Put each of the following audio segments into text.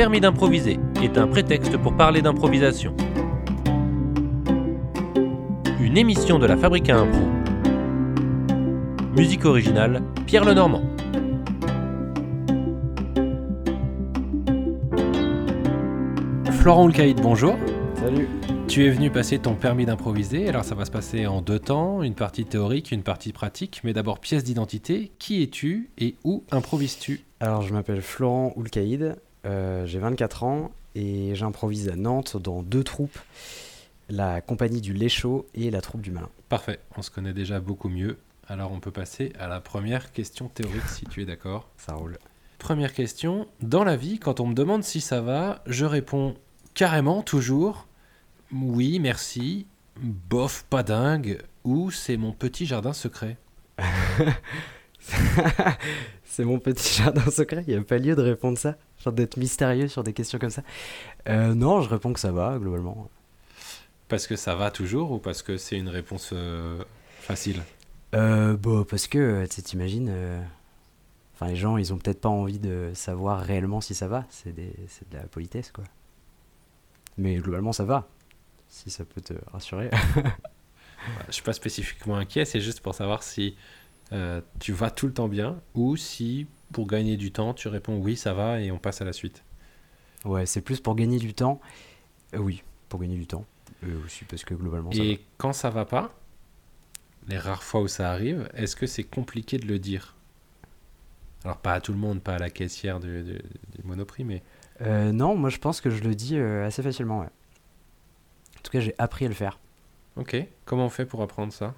permis d'improviser est un prétexte pour parler d'improvisation. Une émission de la Fabrique à Impro. Musique originale, Pierre Lenormand. Florent Oulcaïd, bonjour. Salut. Tu es venu passer ton permis d'improviser, alors ça va se passer en deux temps, une partie théorique, une partie pratique, mais d'abord pièce d'identité, qui es-tu et où improvises-tu? Alors je m'appelle Florent Oulcaïd, euh, j'ai 24 ans et j'improvise à Nantes dans deux troupes, la compagnie du Léchaud et la troupe du Malin. Parfait, on se connaît déjà beaucoup mieux, alors on peut passer à la première question théorique si tu es d'accord. Ça roule. Première question, dans la vie, quand on me demande si ça va, je réponds carrément, toujours, oui, merci, bof, pas dingue, ou c'est mon petit jardin secret. c'est mon petit jardin secret, il n'y a pas lieu de répondre ça, genre d'être mystérieux sur des questions comme ça. Euh, non, je réponds que ça va, globalement. Parce que ça va toujours ou parce que c'est une réponse euh, facile? Euh, Bon, parce que, tu t'imagines, enfin les gens, ils ont peut-être pas envie de savoir réellement si ça va, c'est de la politesse, quoi. Mais globalement, ça va, si ça peut te rassurer. Je suis pas spécifiquement inquiet, c'est juste pour savoir si tu vas tout le temps bien ou si pour gagner du temps, tu réponds oui, ça va et on passe à la suite. Ouais, c'est plus pour gagner du temps. Euh, oui, pour gagner du temps. Euh, aussi parce que globalement ça Et va. quand ça va pas, les rares fois où ça arrive, est-ce que c'est compliqué de le dire? Alors pas à tout le monde, pas à la caissière du, du- du Monoprix, mais Euh, non, moi je pense que je le dis assez facilement, ouais. En tout cas, j'ai appris à le faire. ok. Comment on fait pour apprendre ça?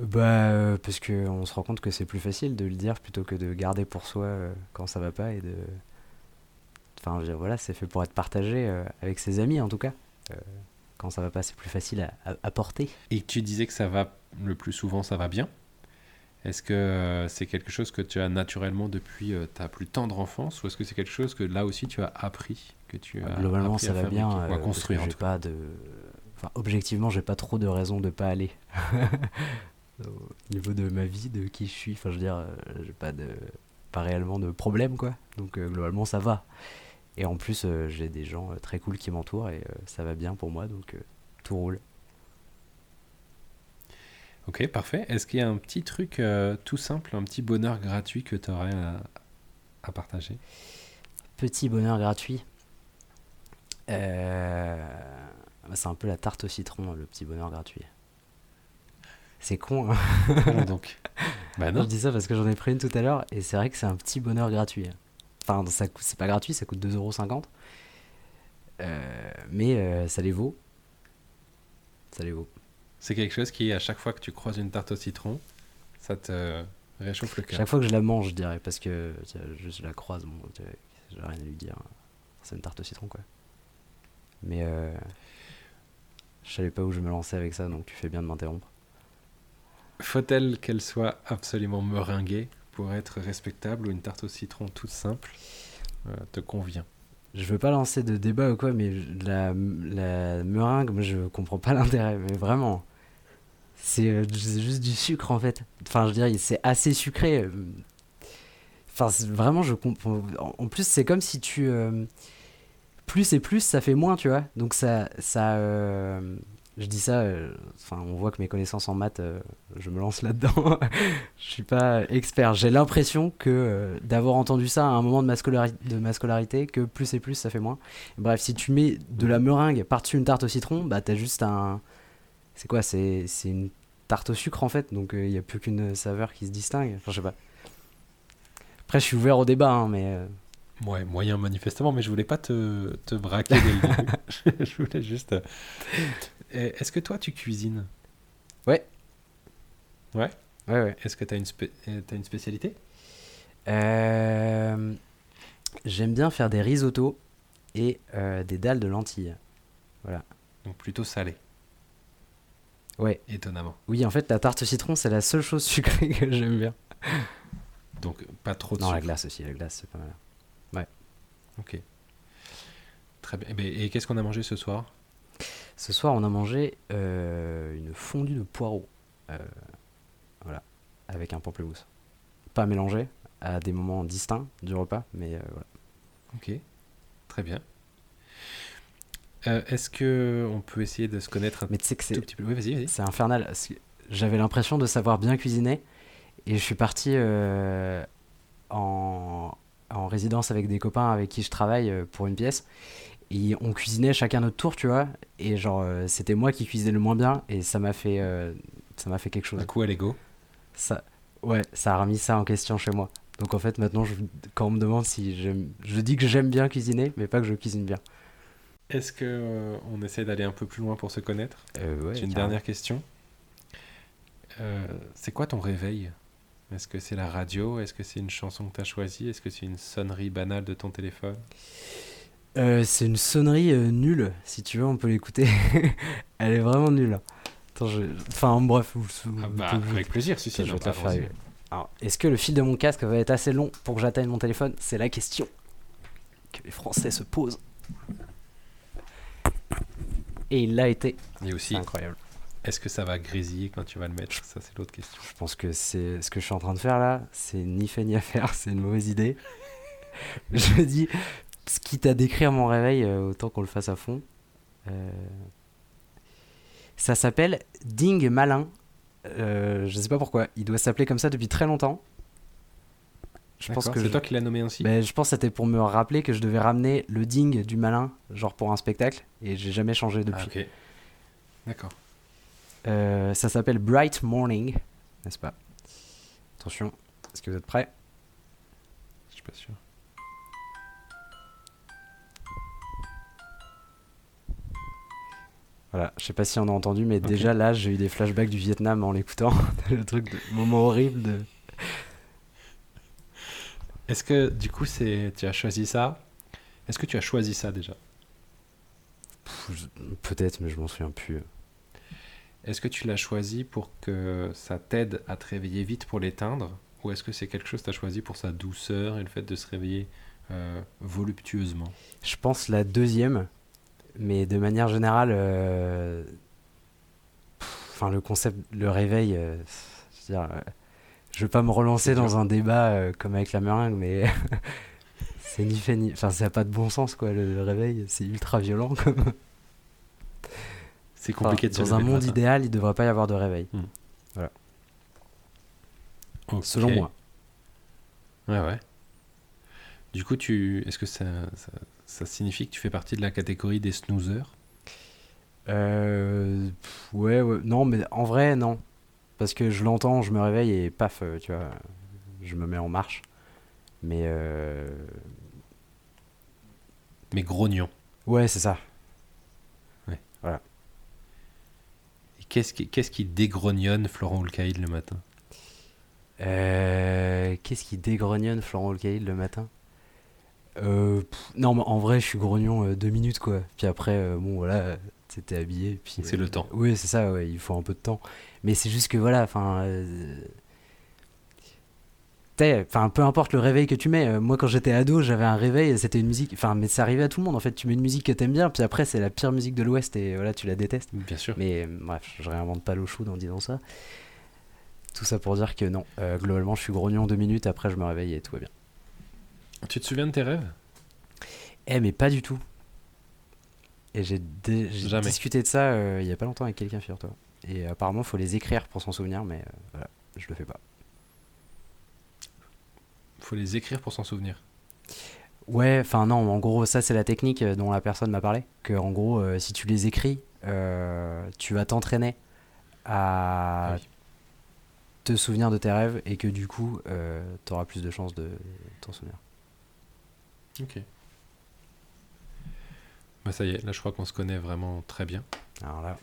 Bah, euh, parce que on se rend compte que c'est plus facile de le dire plutôt que de garder pour soi euh, quand ça va pas et de. Enfin, je veux dire, voilà, c'est fait pour être partagé euh, avec ses amis en tout cas. Quand ça va pas, c'est plus facile à, à- à porter. Et tu disais que ça va le plus souvent, ça va bien. Est-ce que c'est quelque chose que tu as naturellement depuis ta plus tendre enfance ou est-ce que c'est quelque chose que là aussi tu as appris que tu as Globalement, ça va bien. ou à construire en tout pas de. Enfin, objectivement, j'ai pas trop de raisons de pas aller. Au niveau de ma vie, de qui je suis, enfin, je veux dire, euh, j'ai pas de. Pas réellement de problème, quoi. Donc, euh, globalement, ça va. Et en plus, euh, j'ai des gens très cool qui m'entourent et ça va bien pour moi, donc tout roule. Ok, parfait. Est-ce qu'il y a un petit truc euh, tout simple, un petit bonheur gratuit que tu aurais à, à partager? Petit bonheur gratuit? Euh, bah, c'est un peu la tarte au citron, le petit bonheur gratuit. C'est con, hein. Donc Bah Non, je dis ça parce que j'en ai pris une tout à l'heure et c'est vrai que c'est un petit bonheur gratuit. Enfin, ça c'est pas gratuit, ça coûte 2,50€. Euh, mais euh, ça les vaut. Ça les vaut. C'est quelque chose qui, à chaque fois que tu croises une tarte au citron, ça te réchauffe le cœur. Chaque fois que je la mange, je dirais, parce que je, la croise, bon, j'ai rien à lui dire. C'est une tarte au citron, quoi. Mais euh, je savais pas où je me lançais avec ça, donc tu fais bien de m'interrompre. Faut-elle qu'elle soit absolument meringuée pour être respectable ou une tarte au citron toute simple euh, te convient? Je veux pas lancer de débat ou quoi, mais la, la meringue, moi je comprends pas l'intérêt, mais vraiment. C'est euh, c'est juste du sucre en fait. Enfin, je dire, c'est assez sucré. euh. Enfin, vraiment, je comprends. En plus, c'est comme si tu. plus et plus, ça fait moins, tu vois. Donc, ça. ça je dis ça, euh, enfin, on voit que mes connaissances en maths, euh, je me lance là-dedans. je suis pas expert. J'ai l'impression que euh, d'avoir entendu ça à un moment de ma, scolari- de ma scolarité, que plus et plus, ça fait moins. Bref, si tu mets de la meringue par-dessus une tarte au citron, bah t'as juste un. C'est quoi C'est une tarte au sucre en fait, donc il n'y a plus qu'une saveur qui se distingue. Enfin, je sais pas. Après, je suis ouvert au débat, hein, mais. Ouais, moyen manifestement, mais je voulais pas te, te braquer dès le début. je voulais juste. Eh, Est-ce que toi tu cuisines? Ouais. Ouais? Ouais, ouais. Est-ce que tu as, une spé- euh, t'as une spécialité? Euh, J'aime bien faire des risottos et euh, des dalles de lentilles. Donc plutôt salé, Ouais. étonnamment. Oui, en fait, la tarte citron, c'est la seule chose sucrée que j'aime bien. Donc pas trop de Non, la glace aussi, la glace, c'est pas mal. Ok. Très bien. Eh ben, Et qu'est-ce qu'on a mangé ce soir? Ce soir, on a mangé euh, une fondue de poireaux. Euh, voilà, avec un pamplemousse. Pas mélangé, à des moments distincts du repas, mais euh, voilà. Ok. Très bien. Est-ce que on peut essayer de se connaître un Mais que tout petit peu? Oui, vas-y, vas-y. c'est infernal. J'avais l'impression de savoir bien cuisiner et je suis parti en, en résidence avec des copains avec qui je travaille pour une pièce. Et on cuisinait chacun notre tour, tu vois. Et genre, euh, c'était moi qui cuisinais le moins bien et ça m'a fait, euh, ça m'a fait quelque chose. Un coup à l'ego. Ça, ouais, ça a remis ça en question chez moi. Donc en fait, maintenant, je- quand on me demande si j'aime, je dis que j'aime bien cuisiner, mais pas que je cuisine bien. Est-ce que euh, on essaie d'aller un peu plus loin pour se connaître? Ouais, J'ai une dernière question. C'est quoi ton réveil? Est-ce que c'est la radio? Est-ce que c'est une chanson que tu as choisie? Est-ce que c'est une sonnerie banale de ton téléphone? Euh, c'est une sonnerie euh, nulle, si tu veux, on peut l'écouter. Elle est vraiment nulle. Attends, je... Enfin, bref. vous- vous- Ah bah, vous- avec plaisir, si, si. je vais te la bah, faire. Alors, est-ce que le fil de mon casque va être assez long pour que j'atteigne mon téléphone? C'est la question que les Français se posent. Et il l'a été. Et C'est aussi, incroyable. est-ce que ça va grésiller quand tu vas le mettre? Ça, c'est l'autre question. Je pense que c'est ce que je suis en train de faire là, c'est ni fait ni à faire, c'est une mauvaise idée. je me dis, quitte à décrire mon réveil, euh, autant qu'on le fasse à fond. Euh, Ça s'appelle Ding Malin. Euh, je sais pas pourquoi, il doit s'appeler comme ça depuis très longtemps. Je pense que c'est je... toi qui l'as nommé ainsi Ben, je pense que c'était pour me rappeler que je devais ramener le ding du malin, genre pour un spectacle, et j'ai jamais changé depuis. Ah, ok. D'accord. Euh, ça s'appelle Bright Morning, n'est-ce pas? Attention, est-ce que vous êtes prêts? Je suis pas sûr. Voilà, je sais pas si on a entendu, mais déjà là, j'ai eu des flashbacks du Vietnam en l'écoutant. le truc de moment horrible de. Est-ce que, du coup, c'est tu as choisi ça? Est-ce que tu as choisi ça déjà? Peut-être, mais je m'en souviens plus. Est-ce que tu l'as choisi pour que ça t'aide à te réveiller vite pour l'éteindre? Ou est-ce que c'est quelque chose que tu as choisi pour sa douceur et le fait de se réveiller euh, voluptueusement? Je pense la deuxième, mais de manière générale, euh, enfin le concept, le réveil, euh, je veux dire, euh, je veux pas me relancer dans un débat comme avec la meringue, mais c'est ni fait ni, enfin ça n'a pas de bon sens quoi. Le, réveil, c'est ultra violent. Comme... C'est Enfin, compliqué de se dans un monde idéal, il devrait pas y avoir de réveil, Ok. selon moi. Ouais, ouais. Du coup, tu... est-ce que ça, ça, ça signifie que tu fais partie de la catégorie des snoozers? Euh, pff, ouais, ouais, non, mais en vrai, non. Parce que je l'entends, je me réveille et paf, euh, tu vois, je me mets en marche. Mais euh, Mais grognons. ouais, c'est ça. Et qu'est-ce qui, qu'est-ce qui dégrognonne Florent Oulcaïd le matin? Euh, Qu'est-ce qui dégrognonne Florent Olcaïd le matin? Euh, pff, Non, mais en vrai, je suis grognon euh, deux minutes, quoi. Puis après, euh, bon, voilà, t'étais habillé. Puis, C'est le temps. Oui, c'est ça, ouais, il faut un peu de temps. Mais c'est juste que, voilà, enfin... Enfin, peu importe le réveil que tu mets. moi, quand j'étais ado, j'avais un réveil, c'était une musique. Enfin, mais ça arrivait à tout le monde. En fait, tu mets une musique que t'aimes bien, puis après, c'est la pire musique de l'Ouest et voilà, tu la détestes. Bien sûr. Mais bref, je réinvente pas l'eau chaude en disant ça. Tout ça pour dire que non, globalement, je suis grognon deux minutes, après je me réveille et tout va bien. Tu te souviens de tes rêves? Eh, mais pas du tout. Et j'ai dé- discuté de ça euh, il y a pas longtemps avec quelqu'un, figure-toi. Et apparemment, faut les écrire pour s'en souvenir, mais euh, voilà, je le fais pas. faut les écrire pour s'en souvenir. Ouais, enfin non, en gros, ça c'est la technique euh, dont la personne m'a parlé. Que en gros, euh, si tu les écris, euh, tu vas t'entraîner à Ah oui. te souvenir de tes rêves et que du coup, tu auras plus de chances de t'en souvenir. Ok. Bah ça y est, là je crois qu'on se connaît vraiment très bien. Alors là,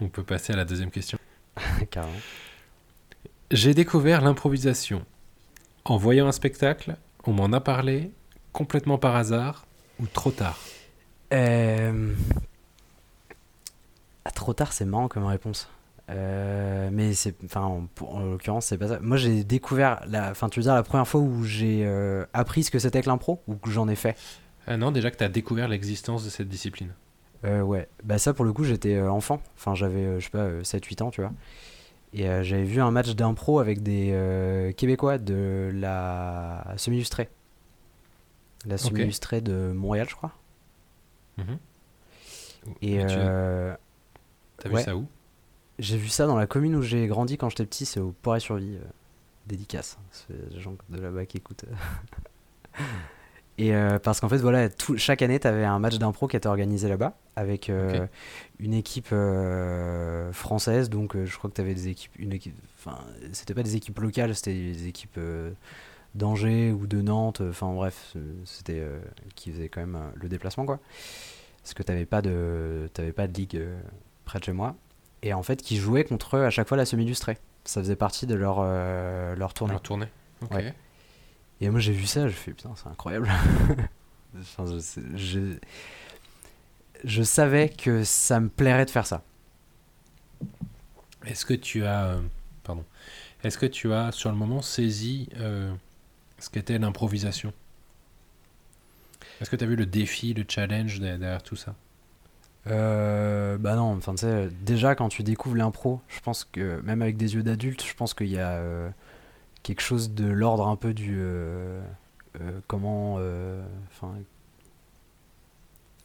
On peut passer à la deuxième question. carrément. J'ai découvert l'improvisation. En voyant un spectacle, on m'en a parlé complètement par hasard ou trop tard? Euh... ah, trop tard, c'est marrant comme réponse. Euh, mais c'est, enfin, en, l'occurrence, c'est pas ça. Moi, j'ai découvert, la, enfin, tu veux dire la première fois où j'ai euh, appris ce que c'était que l'impro ou que j'en ai fait? Ah non, déjà que tu as découvert l'existence de cette discipline. Euh, ouais, bah ça pour le coup j'étais euh, enfant, enfin j'avais euh, je sais pas 7-8 ans tu vois. Et euh, j'avais vu un match d'impro avec des euh, Québécois de la semi-illustrée. La semi-illustrée de Montréal, je crois. Mhm. Et tu- euh, T'as ouais. vu ça où? J'ai vu ça dans la commune où j'ai grandi quand j'étais petit, c'est au et Survie. euh, dédicace. C'est les gens de là-bas qui écoutent. Et euh, parce qu'en fait, voilà, tout, chaque année, tu avais un match d'impro qui était organisé là-bas avec euh, une équipe euh, française. Donc, euh, je crois que tu avais des équipes. Une équipe, enfin, c'était pas des équipes locales, c'était des équipes euh, d'Angers ou de Nantes. Enfin, bref, euh, c'était euh, qui faisaient quand même euh, le déplacement, quoi. Parce que t'avais pas de, t'avais pas de ligue euh, près de chez moi. Et en fait, qui jouaient contre eux à chaque fois la semi-illustrée. Ça faisait partie de leur, euh, leur tournée. Alors tourner. Ok. Ouais. Et moi j'ai vu ça, je fais putain, c'est incroyable. Enfin, je, je- je savais que ça me plairait de faire ça. Est-ce que tu as, euh, pardon, est-ce que tu as sur le moment saisi euh, ce qu'était l'improvisation? Est-ce que tu as vu le défi, le challenge derrière tout ça? Euh, bah non, enfin tu sais, déjà quand tu découvres l'impro, je pense que même avec des yeux d'adulte, je pense qu'il y a euh, quelque chose de l'ordre un peu du euh, euh, comment, enfin,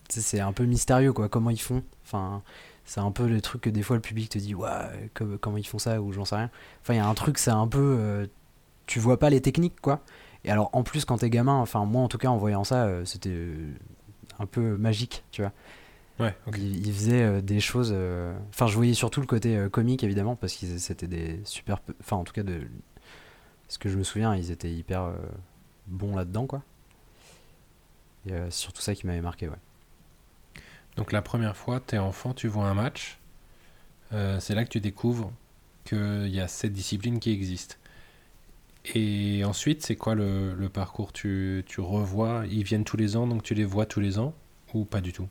c'est un peu mystérieux quoi, comment ils font. Enfin, c'est un peu le truc que des fois le public te dit, ouais, comme- comment ils font ça ou j'en sais rien. Enfin, il y a un truc, c'est un peu, tu vois pas les techniques quoi. Et alors en plus quand t'es gamin, enfin moi en tout cas en voyant ça, c'était un peu magique, tu vois. Ouais, ok. Il, il faisait euh, des choses. euh, Enfin, je voyais surtout le côté euh, comique, évidemment, parce qu'ils c'était des super. pe- Enfin, en tout cas, de ce que je me souviens, ils étaient hyper bons là-dedans, quoi. Et c'est surtout ça qui m'avait marqué, ouais. Donc la première fois, tu es enfant, tu vois un match, euh, c'est là que tu découvres qu'il y a cette discipline qui existe. Et ensuite, c'est quoi le, le parcours? Tu, tu revois Ils viennent tous les ans, donc tu les vois tous les ans Ou pas du tout?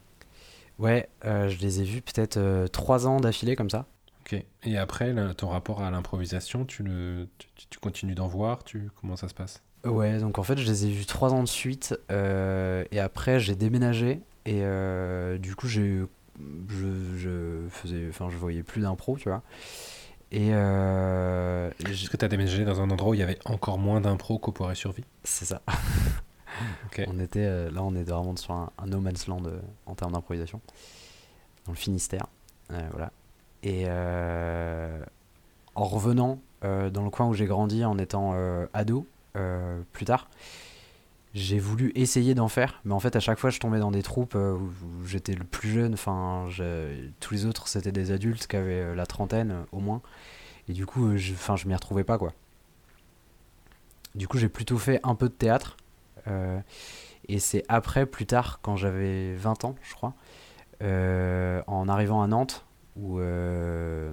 Ouais, euh, je les ai vus peut-être euh, trois ans d'affilée, comme ça. Ok. Et après, là, ton rapport à l'improvisation, tu, le, tu, tu continues d'en voir tu, Comment ça se passe? Ouais, donc en fait, je les ai vus trois ans de suite. euh, et après, j'ai déménagé. Et euh, du coup, j'ai. Je, je faisais. Enfin, je voyais plus d'impro, tu vois. Et. euh, Est-ce que tu as déménagé dans un endroit où il y avait encore moins d'impro qu'au Poiré Survie C'est ça. On était, euh, là, on est vraiment sur un, un no man's land euh, en termes d'improvisation, dans le Finistère. Euh, voilà. Et en revenant dans le coin où j'ai grandi en étant ado, plus tard, j'ai voulu essayer d'en faire, mais en fait, à chaque fois, je tombais dans des troupes où, j'étais le plus jeune. Enfin, tous les autres, c'était des adultes qui avaient la trentaine au moins. Et du coup, je, enfin, je m'y retrouvais pas, quoi. Du coup, j'ai plutôt fait un peu de théâtre. Euh, et c'est après, plus tard, quand j'avais 20 ans, je crois, euh, en arrivant à Nantes, où euh,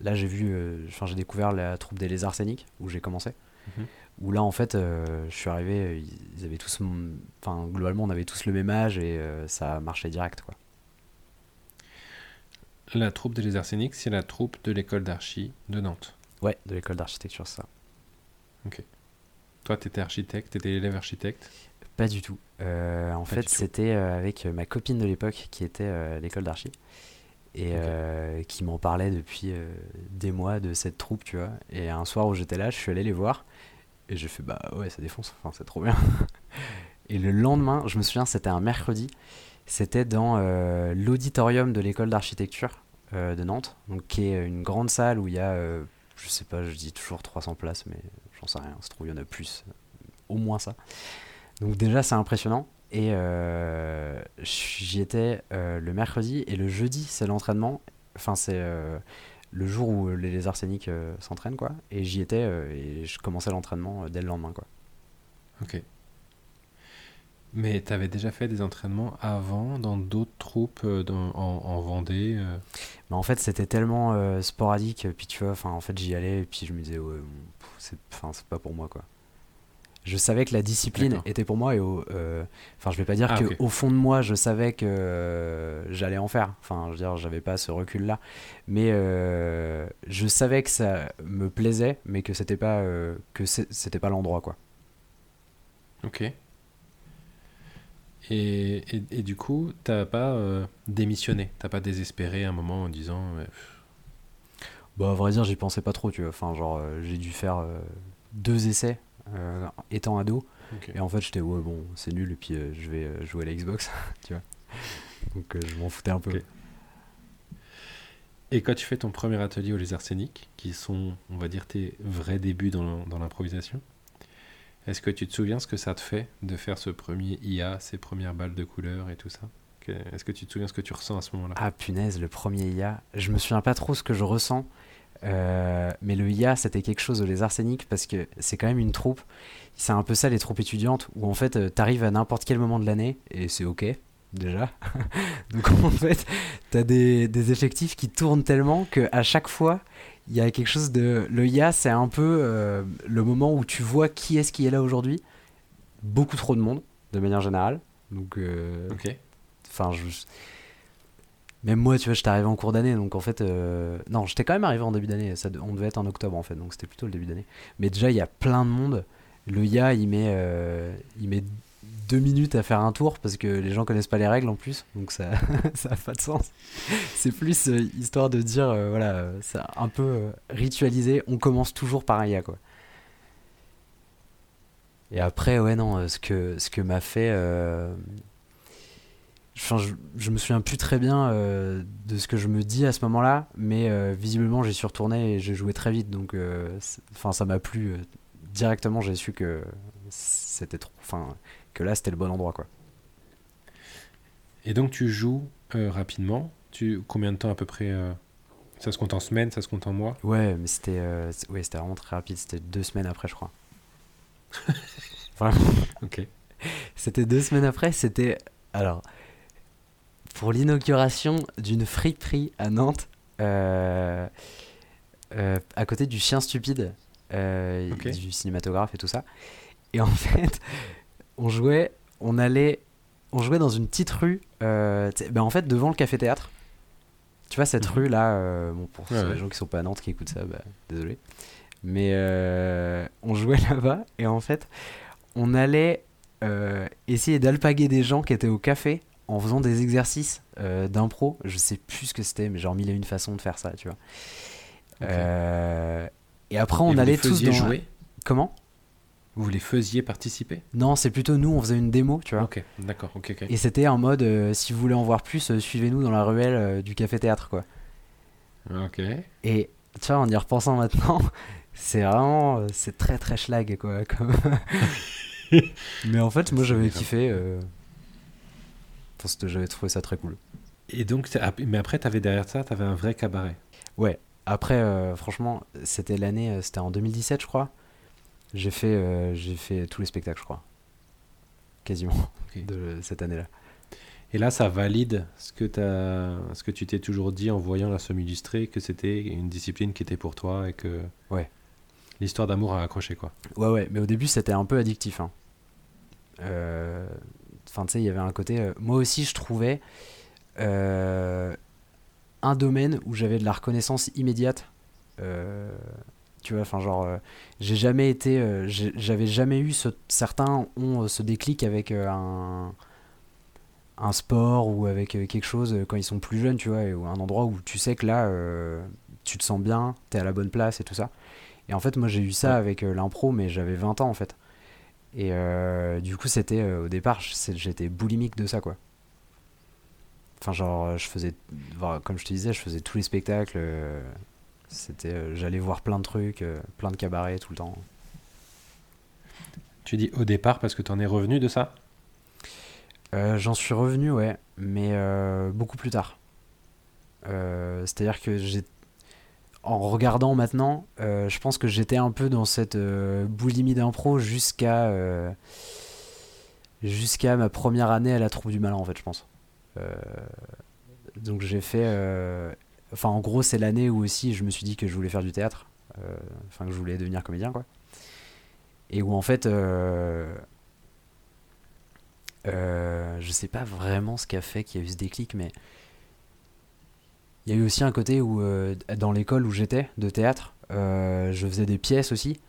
là j'ai vu, enfin j'ai découvert la troupe des lézards scéniques, où j'ai commencé. Mhm. Où là en fait, euh, je suis arrivé, ils avaient tous, enfin globalement on avait tous le même âge et euh, ça marchait direct quoi. La troupe des lézards scéniques, c'est la troupe de l'école d'archi de Nantes. Ouais, de l'école d'architecture ça. Toi, tu étais architecte, tu étais élève architecte. Pas du tout. Euh, en Pas fait, c'était euh, avec ma copine de l'époque qui était euh, à l'école d'archi et euh, qui m'en parlait depuis euh, des mois de cette troupe, tu vois. Et un soir où j'étais là, je suis allé les voir et j'ai fait bah ouais, ça défonce, enfin, c'est trop bien. et le lendemain, je me souviens, c'était un mercredi, c'était dans euh, l'auditorium de l'école d'architecture euh, de Nantes, donc qui est une grande salle où il y a, euh, je sais pas, je dis toujours 300 places, mais j'en sais rien, se trouve, il y en a plus, au moins ça. Donc déjà, c'est impressionnant. Et euh, j'y étais euh, le mercredi et le jeudi, c'est l'entraînement. Enfin, c'est euh, le jour où les lézards scéniques s'entraînent, quoi. Et j'y étais et je commençais l'entraînement dès le lendemain, quoi. Ok. Mais tu avais déjà fait des entraînements avant dans d'autres troupes dans- en, en Vendée euh, Mais en fait, c'était tellement euh, sporadique. Puis tu vois, en fait, j'y allais et puis je me disais, ouais, c'est, pas pour moi, quoi. Je savais que la discipline était pour moi et au, euh, enfin, je vais pas dire Ah, que au fond de moi, je savais que euh, j'allais en faire. Enfin, je veux dire, j'avais pas ce recul-là, mais euh, je savais que ça me plaisait, mais que c'était pas que c'était pas l'endroit, quoi. Ok. Et, et, et du coup, t'as pas démissionné, t'as pas désespéré à un moment en disant Bah, à vrai dire, j'y pensais pas trop, tu vois. Enfin, genre, euh, j'ai dû faire euh, deux essais euh, étant ado. Et en fait, j'étais, ouais, bon, c'est nul, et puis je vais jouer à la Xbox, tu vois. Donc je m'en foutais un peu. Et quand tu fais ton premier atelier aux Les Arseniques, qui sont, on va dire, tes vrais débuts dans, l'improvisation, est-ce que tu te souviens ce que ça te fait de faire ce premier IA, ces premières balles de couleur et tout ça? Est-ce que tu te souviens ce que tu ressens à ce moment-là? Ah punaise, le premier IA. Je me souviens pas trop ce que je ressens. euh, mais le IA, c'était quelque chose aux Les Arseniques parce que c'est quand même une troupe. C'est un peu ça les troupes étudiantes où en fait euh, t'arrives à n'importe quel moment de l'année et c'est ok déjà. Donc en fait t'as des, des effectifs qui tournent tellement que à chaque fois il y a quelque chose de. Le IA, c'est un peu euh, le moment où tu vois qui est-ce qui est là aujourd'hui. Beaucoup trop de monde de manière générale. Donc euh, Ok. Enfin, je... Même moi, tu vois, j'étais arrivé en cours d'année, donc en fait... euh, Non, j'étais quand même arrivé en début d'année, ça on devait être en octobre en fait, donc c'était plutôt le début d'année. Mais déjà, il y a plein de monde. Le IA, il met, euh, il met deux minutes à faire un tour, parce que les gens connaissent pas les règles en plus, donc ça ça a pas de sens. C'est plus euh, histoire de dire, euh, voilà, c'est un peu ritualisé, on commence toujours par un IA, quoi. Et après, ouais, non, ce que, ce que m'a fait... Enfin, je, je me souviens plus très bien euh, de ce que je me dis à ce moment-là, mais euh, visiblement j'y suis retourné et j'ai joué très vite, donc euh, enfin ça m'a plu euh, directement. J'ai su que c'était trop, enfin que là c'était le bon endroit quoi. Et donc tu joues rapidement. Tu combien de temps à peu près Ça se compte en semaines, ça se compte en mois? Ouais, mais c'était ouais, c'était vraiment très rapide. C'était deux semaines après, je crois. Vraiment. Ok. C'était deux semaines après. C'était alors pour l'inauguration d'une friperie à Nantes, euh, euh, à côté du chien stupide, euh, du cinématographe et tout ça. Et en fait, on jouait, on allait, on jouait dans une petite rue, ben en fait devant le café théâtre. Tu vois cette Mhm. rue là, bon pour Ouais, les ouais. gens qui sont pas à Nantes qui écoutent ça, bah, désolé. Mais on jouait là-bas et en fait, on allait essayer d'alpaguer des gens qui étaient au café en faisant des exercices euh, d'impro. Je sais plus ce que c'était, mais genre mille et une façons de faire ça, tu vois. Euh, et après, Et on vous allait les tous dans. jouer? Comment? Vous les faisiez participer? Non, c'est plutôt nous, on faisait une démo, tu vois. Ok, d'accord, ok, ok. Et c'était en mode, euh, si vous voulez en voir plus, suivez-nous dans la ruelle du café théâtre, quoi. Ok. Et tu vois, en y repensant maintenant, c'est vraiment, c'est très très schlag, quoi. comme- Mais en fait, moi j'avais kiffé. J'avais trouvé ça très cool. Et donc, ah, mais après, t'avais derrière ça, t'avais un vrai cabaret. Ouais. Après, euh, franchement, c'était l'année, euh, c'était en 2017, je crois. J'ai fait, euh, j'ai fait tous les spectacles, je crois. Quasiment, de cette année-là. Et là, ça valide ce que, ce que tu t'es toujours dit en voyant la semi-illustrée, que c'était une discipline qui était pour toi et que Ouais. l'histoire d'amour a accroché, quoi. Ouais, ouais, mais au début, c'était un peu addictif. hein. Euh, Enfin, tu sais, il y avait un côté. euh, moi aussi, je trouvais euh, un domaine où j'avais de la reconnaissance immédiate. Euh, tu vois, enfin, genre, j'ai jamais été. J'avais jamais eu ce. Certains ont ce déclic avec un un sport ou avec quelque chose quand ils sont plus jeunes, tu vois, ou un endroit où tu sais que là, euh, tu te sens bien, t'es à la bonne place et tout ça. Et en fait, moi, j'ai eu ça avec euh, l'impro, mais j'avais 20 ans en fait. Et euh, du coup, c'était euh, au départ, j'étais boulimique de ça, quoi. Enfin, genre, je faisais, comme je te disais, je faisais tous les spectacles. euh, C'était, j'allais voir plein de trucs, plein de cabarets tout le temps. Tu dis au départ parce que t'en es revenu de ça? J'en suis revenu, ouais, mais beaucoup plus tard. C'est-à-dire que j'ai, en regardant maintenant, euh, je pense que j'étais un peu dans cette euh, boulimie d'impro jusqu'à euh, jusqu'à ma première année à la troupe du malin, en fait, je pense. Donc j'ai fait, enfin en gros c'est l'année où aussi je me suis dit que je voulais faire du théâtre, enfin que je voulais devenir comédien, quoi. Et où en fait, je sais pas vraiment ce qui a fait qu'il y a eu ce déclic, mais il y a eu aussi un côté où, euh, dans l'école où j'étais de théâtre, euh, je faisais des pièces aussi.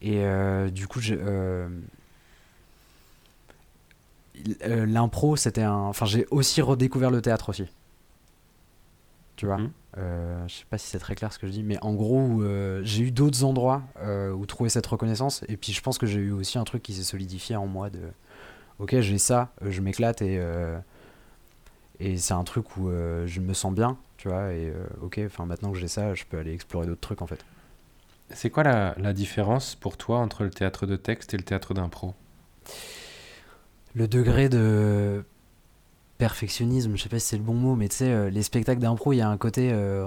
Et euh, du coup, l'impro, c'était un. Enfin, j'ai aussi redécouvert le théâtre aussi. Tu vois. Euh, je sais pas si c'est très clair ce que je dis, mais en gros, j'ai eu d'autres endroits où trouver cette reconnaissance. Et puis je pense que j'ai eu aussi un truc qui s'est solidifié en moi de ok, j'ai ça, je m'éclate et, et c'est un truc où euh, je me sens bien, tu vois. Et euh, ok, enfin maintenant que j'ai ça, je peux aller explorer d'autres trucs en fait. C'est quoi la, la différence pour toi entre le théâtre de texte et le théâtre d'impro? Le degré de perfectionnisme, je sais pas si c'est le bon mot, mais tu sais, euh, les spectacles d'impro, il y a un côté. euh,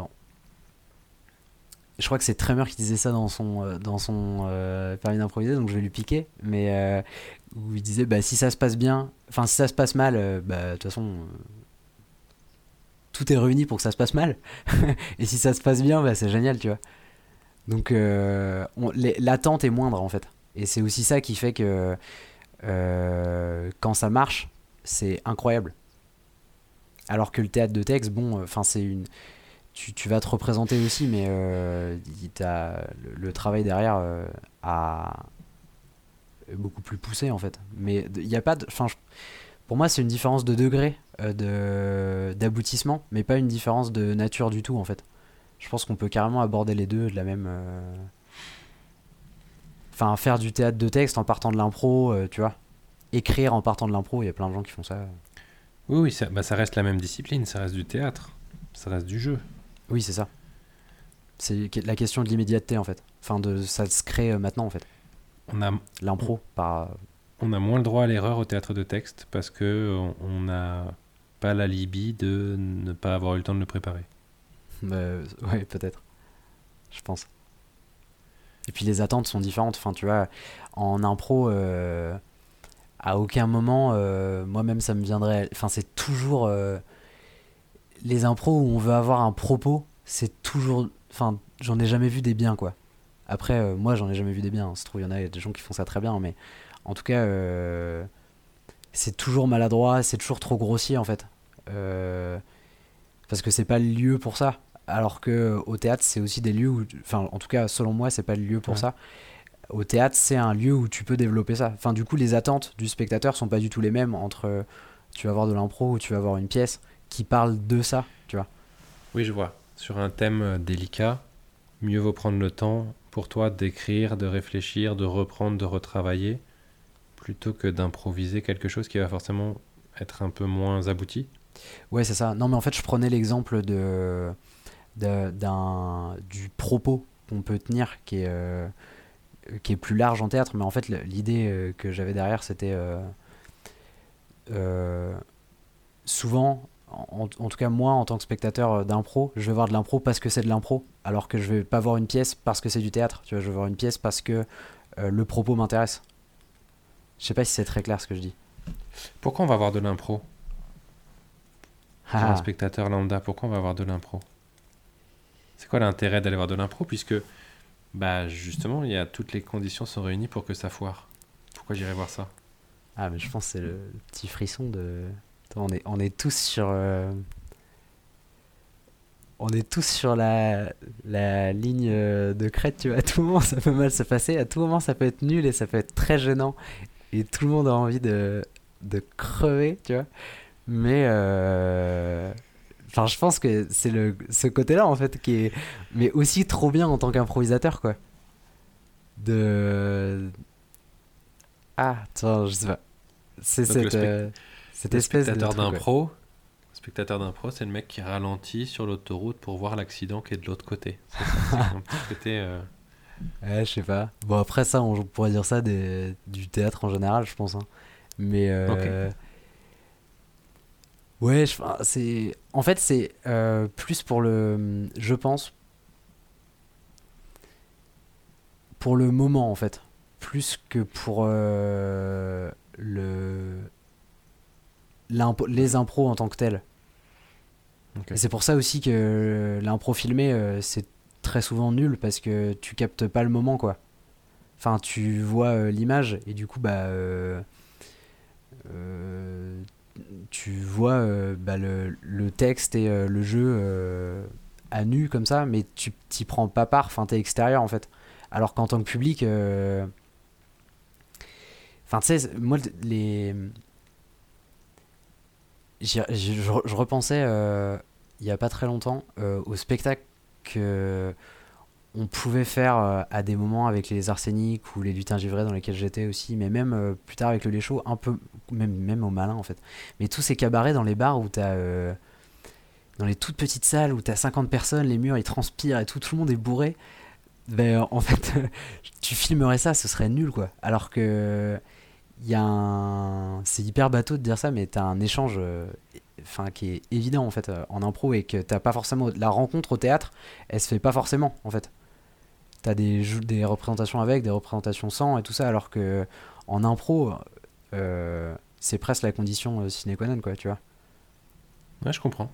je crois que c'est Tremor qui disait ça dans son, dans son euh, permis d'improviser, donc je vais lui piquer. Mais euh, où il disait bah, si ça se passe bien, enfin si ça se passe mal, euh, bah, de toute façon, tout est réuni pour que ça se passe mal. Et si ça se passe bien, bah, c'est génial, tu vois. Donc euh, l'attente est moindre en fait. Et c'est aussi ça qui fait que euh, quand ça marche, c'est incroyable. Alors que le théâtre de texte, bon, enfin c'est une, tu, vas te représenter aussi, mais euh, le, travail derrière euh, a beaucoup plus poussé en fait. Mais il n'y a pas de, pour moi c'est une différence de degré euh, de d'aboutissement, mais pas une différence de nature du tout en fait. Je pense qu'on peut carrément aborder les deux de la même. euh, Enfin, faire du théâtre de texte en partant de l'impro, euh, tu vois. Écrire en partant de l'impro, il y a plein de gens qui font ça. Oui, oui, ça, bah, ça reste la même discipline, ça reste du théâtre, ça reste du jeu. Oui, c'est ça. C'est la question de l'immédiateté en fait. Enfin, de ça se crée maintenant en fait. On a, L'impro, par. On a moins le droit à l'erreur au théâtre de texte parce que on- on n'a pas l'alibi de ne pas avoir eu le temps de le préparer. Euh, ouais, peut-être. Je pense. Et puis les attentes sont différentes. Enfin, tu vois, en impro, euh, à aucun moment, euh, moi-même, ça me viendrait. Enfin, c'est toujours. euh, les impros où on veut avoir un propos, c'est toujours. Enfin, j'en ai jamais vu des biens, quoi. Après, euh, moi, j'en ai jamais vu des biens. Ça se trouve, il y en a des gens qui font ça très bien, mais en tout cas, euh, c'est toujours maladroit, c'est toujours trop grossier, en fait. Euh, parce que c'est pas le lieu pour ça. Alors que euh, au théâtre, c'est aussi des lieux où, enfin, en tout cas, selon moi, c'est pas le lieu pour Ouais. ça. Au théâtre, c'est un lieu où tu peux développer ça. Enfin, du coup, les attentes du spectateur sont pas du tout les mêmes entre tu vas voir de l'impro ou tu vas voir une pièce qui parle de ça, tu vois. Oui, je vois. Sur un thème délicat, mieux vaut prendre le temps pour toi d'écrire, de réfléchir, de reprendre, de retravailler, plutôt que d'improviser quelque chose qui va forcément être un peu moins abouti. Ouais, c'est ça. Non, mais en fait, je prenais l'exemple de, du propos qu'on peut tenir qui est euh, qui est plus large en théâtre, mais en fait, l'idée euh, que j'avais derrière, c'était euh, souvent, en, en tout cas moi, en tant que spectateur d'impro, je vais voir de l'impro parce que c'est de l'impro, alors que je vais pas voir une pièce parce que c'est du théâtre. Tu vois, je vais voir une pièce parce que le propos m'intéresse. Je sais pas si c'est très clair ce que je dis. Pourquoi on va voir de l'impro? Pour un Ah. spectateur lambda, pourquoi on va voir de l'impro? C'est quoi l'intérêt d'aller voir de l'impro puisque bah justement il y a toutes les conditions sont réunies pour que ça foire? Pourquoi j'irais voir ça? Ah, mais je pense que c'est le, petit frisson de. Attends, on est, on est tous sur. euh, On est tous sur la, la ligne euh, de crête, tu vois. À tout moment, ça peut mal se passer. À tout moment, ça peut être nul et ça peut être très gênant. Et tout le monde a envie de, de crever, tu vois. Mais. euh, Enfin, je pense que c'est le, ce côté-là, en fait, qui est. Mais aussi trop bien en tant qu'improvisateur, quoi. De. Ah, attends, je sais pas. C'est cette, spect- euh, cette Le espèce de. spectateur d'impro, le spectateur d'impro, c'est le mec qui ralentit sur l'autoroute pour voir l'accident qui est de l'autre côté. C'est un petit côté. euh, Ouais, je sais pas. Bon, après ça, on pourrait dire ça des, du théâtre en général, je pense. hein. Mais. euh, Ouais, je- enfin, c'est. En fait, c'est euh, plus pour le. Je pense. Pour le moment, en fait. Plus que pour euh, le. les impros en tant que tels. Ok. Et c'est pour ça aussi que l'impro filmé, euh, c'est très souvent nul parce que tu captes pas le moment, quoi. Enfin, tu vois euh, l'image et du coup, bah. euh, euh, tu vois euh, bah, le, le texte et euh, le jeu euh, à nu comme ça, mais tu t'y prends pas part, enfin, t'es extérieur en fait. Alors qu'en tant que public. euh, Enfin, tu sais, moi, les. Je, repensais. euh, il y a pas très longtemps euh, au spectacle que on pouvait faire euh, à des moments avec les arseniques ou les lutins givrés dans lesquels j'étais aussi, mais même euh, plus tard avec le lait chaud, un peu, même, même au malin en fait. Mais tous ces cabarets dans les bars où t'as. euh, dans les toutes petites salles où t'as 50 personnes, les murs ils transpirent et tout, tout le monde est bourré. Ben, en fait, tu filmerais ça, ce serait nul quoi. Alors que. Il y a un. C'est hyper bateau de dire ça, mais t'as un échange. euh, Enfin, qui est évident en fait euh, en impro et que t'as pas forcément. La rencontre au théâtre, elle se fait pas forcément en fait. T'as des, des représentations avec, des représentations sans et tout ça, alors que en impro, euh, c'est presque la condition euh, sine qua non, quoi, tu vois. Ouais, je comprends.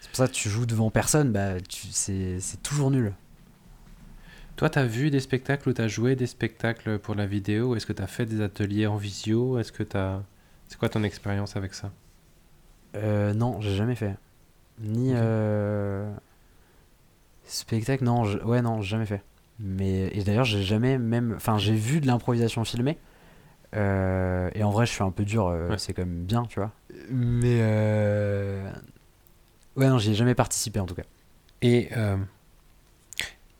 C'est pour ça que tu joues devant personne, bah, tu- c'est toujours nul. Toi, t'as vu des spectacles ou t'as joué des spectacles pour la vidéo? Est-ce que t'as fait des ateliers en visio? Est-ce que t'as... C'est quoi ton expérience avec ça? Euh, non, j'ai jamais fait. Ni euh, spectacle, non, je- ouais, non, j'ai jamais fait. Mais et d'ailleurs, j'ai jamais même, enfin, j'ai vu de l'improvisation filmée. Euh, et en vrai, je suis un peu dur. euh, Ouais. C'est quand même bien, tu vois. Mais euh, ouais, non, j'y ai jamais participé en tout cas. Et euh,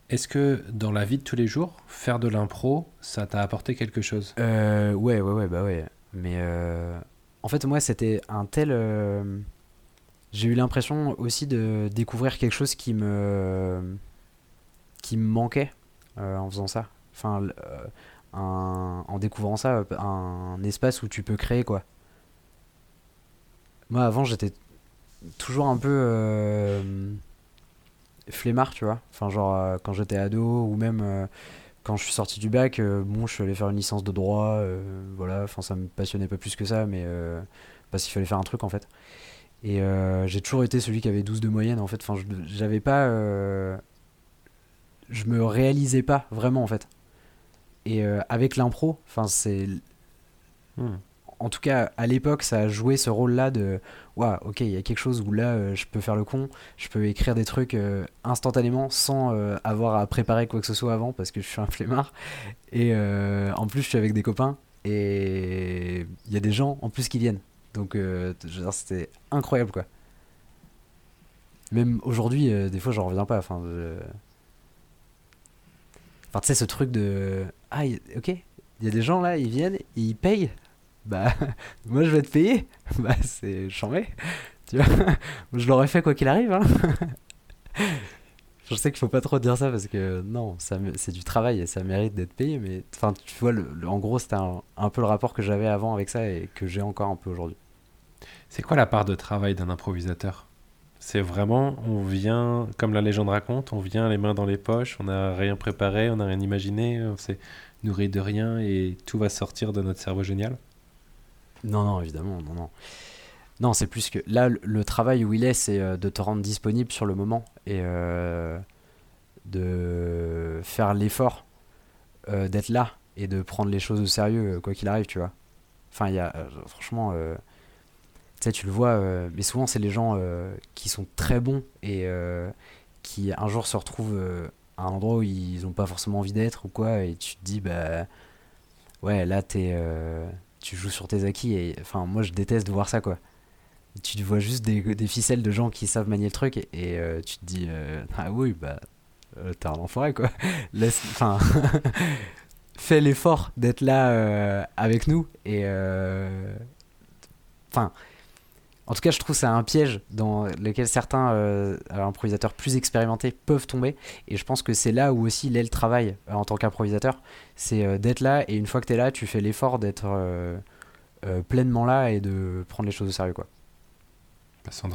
est-ce que dans la vie de tous les jours, faire de l'impro, ça t'a apporté quelque chose? Euh, ouais, ouais, ouais, bah ouais. Mais euh, en fait, moi, c'était un tel. euh, J'ai eu l'impression aussi de découvrir quelque chose qui me qui me manquait euh, en faisant ça. Enfin, en découvrant ça, un espace où tu peux créer quoi. Moi, avant, j'étais toujours un peu flemmard, tu vois. Enfin, genre euh, quand j'étais ado ou même euh, quand je suis sorti du bac, euh, bon, je suis allé faire une licence de droit, voilà, enfin ça me passionnait pas plus que ça, mais parce qu'il fallait faire un truc en fait. Et j'ai toujours été celui qui avait 12 de moyenne en fait, enfin j'avais pas... je me réalisais pas vraiment en fait. Et avec l'impro, enfin c'est... Hmm. En tout cas, à l'époque, ça a joué ce rôle-là de Waouh, ok, il y a quelque chose où là, euh, je peux faire le con, je peux écrire des trucs euh, instantanément sans euh, avoir à préparer quoi que ce soit avant parce que je suis un flemmard. Et en plus, je suis avec des copains et il y a des gens en plus qui viennent. Donc, c'était incroyable quoi. Même aujourd'hui, des fois, j'en reviens pas. Enfin, tu sais, ce truc de Ah, ok, il y a des gens là, ils viennent, ils payent. Bah, moi je vais te payer. Bah, c'est chambé. Tu vois, je l'aurais fait quoi qu'il arrive. Hein. Je sais qu'il faut pas trop dire ça parce que non, ça c'est du travail et ça mérite d'être payé. Mais enfin, tu vois, en gros, c'était un, un peu le rapport que j'avais avant avec ça et que j'ai encore un peu aujourd'hui. C'est quoi la part de travail d'un improvisateur? C'est vraiment, on vient, comme la légende raconte, on vient les mains dans les poches, on n'a rien préparé, on n'a rien imaginé, on s'est nourri de rien et tout va sortir de notre cerveau génial? Non, non, évidemment, non, non. Non, c'est plus que là, le, travail où il est, c'est euh, de te rendre disponible sur le moment et euh, de faire l'effort euh, d'être là et de prendre les choses au sérieux, quoi qu'il arrive, tu vois. Enfin, il y a, franchement, tu sais, tu le vois, mais souvent, c'est les gens qui sont très bons et qui un jour se retrouvent à un endroit où ils n'ont pas forcément envie d'être ou quoi, et tu te dis, bah, ouais, là, t'es. Tu joues sur tes acquis et enfin moi je déteste voir ça quoi. Tu vois juste des, ficelles de gens qui savent manier le truc et, euh, tu te dis euh, ah oui bah euh, t'es un enfoiré quoi. Laisse enfin fais l'effort d'être là euh, avec nous et enfin en tout cas je trouve ça un piège dans lequel certains euh, improvisateurs plus expérimentés peuvent tomber. Et je pense que c'est là où aussi l'est le travail euh, en tant qu'improvisateur. C'est euh, d'être là et une fois que t'es là tu fais l'effort d'être euh, pleinement là et de prendre les choses au sérieux quoi.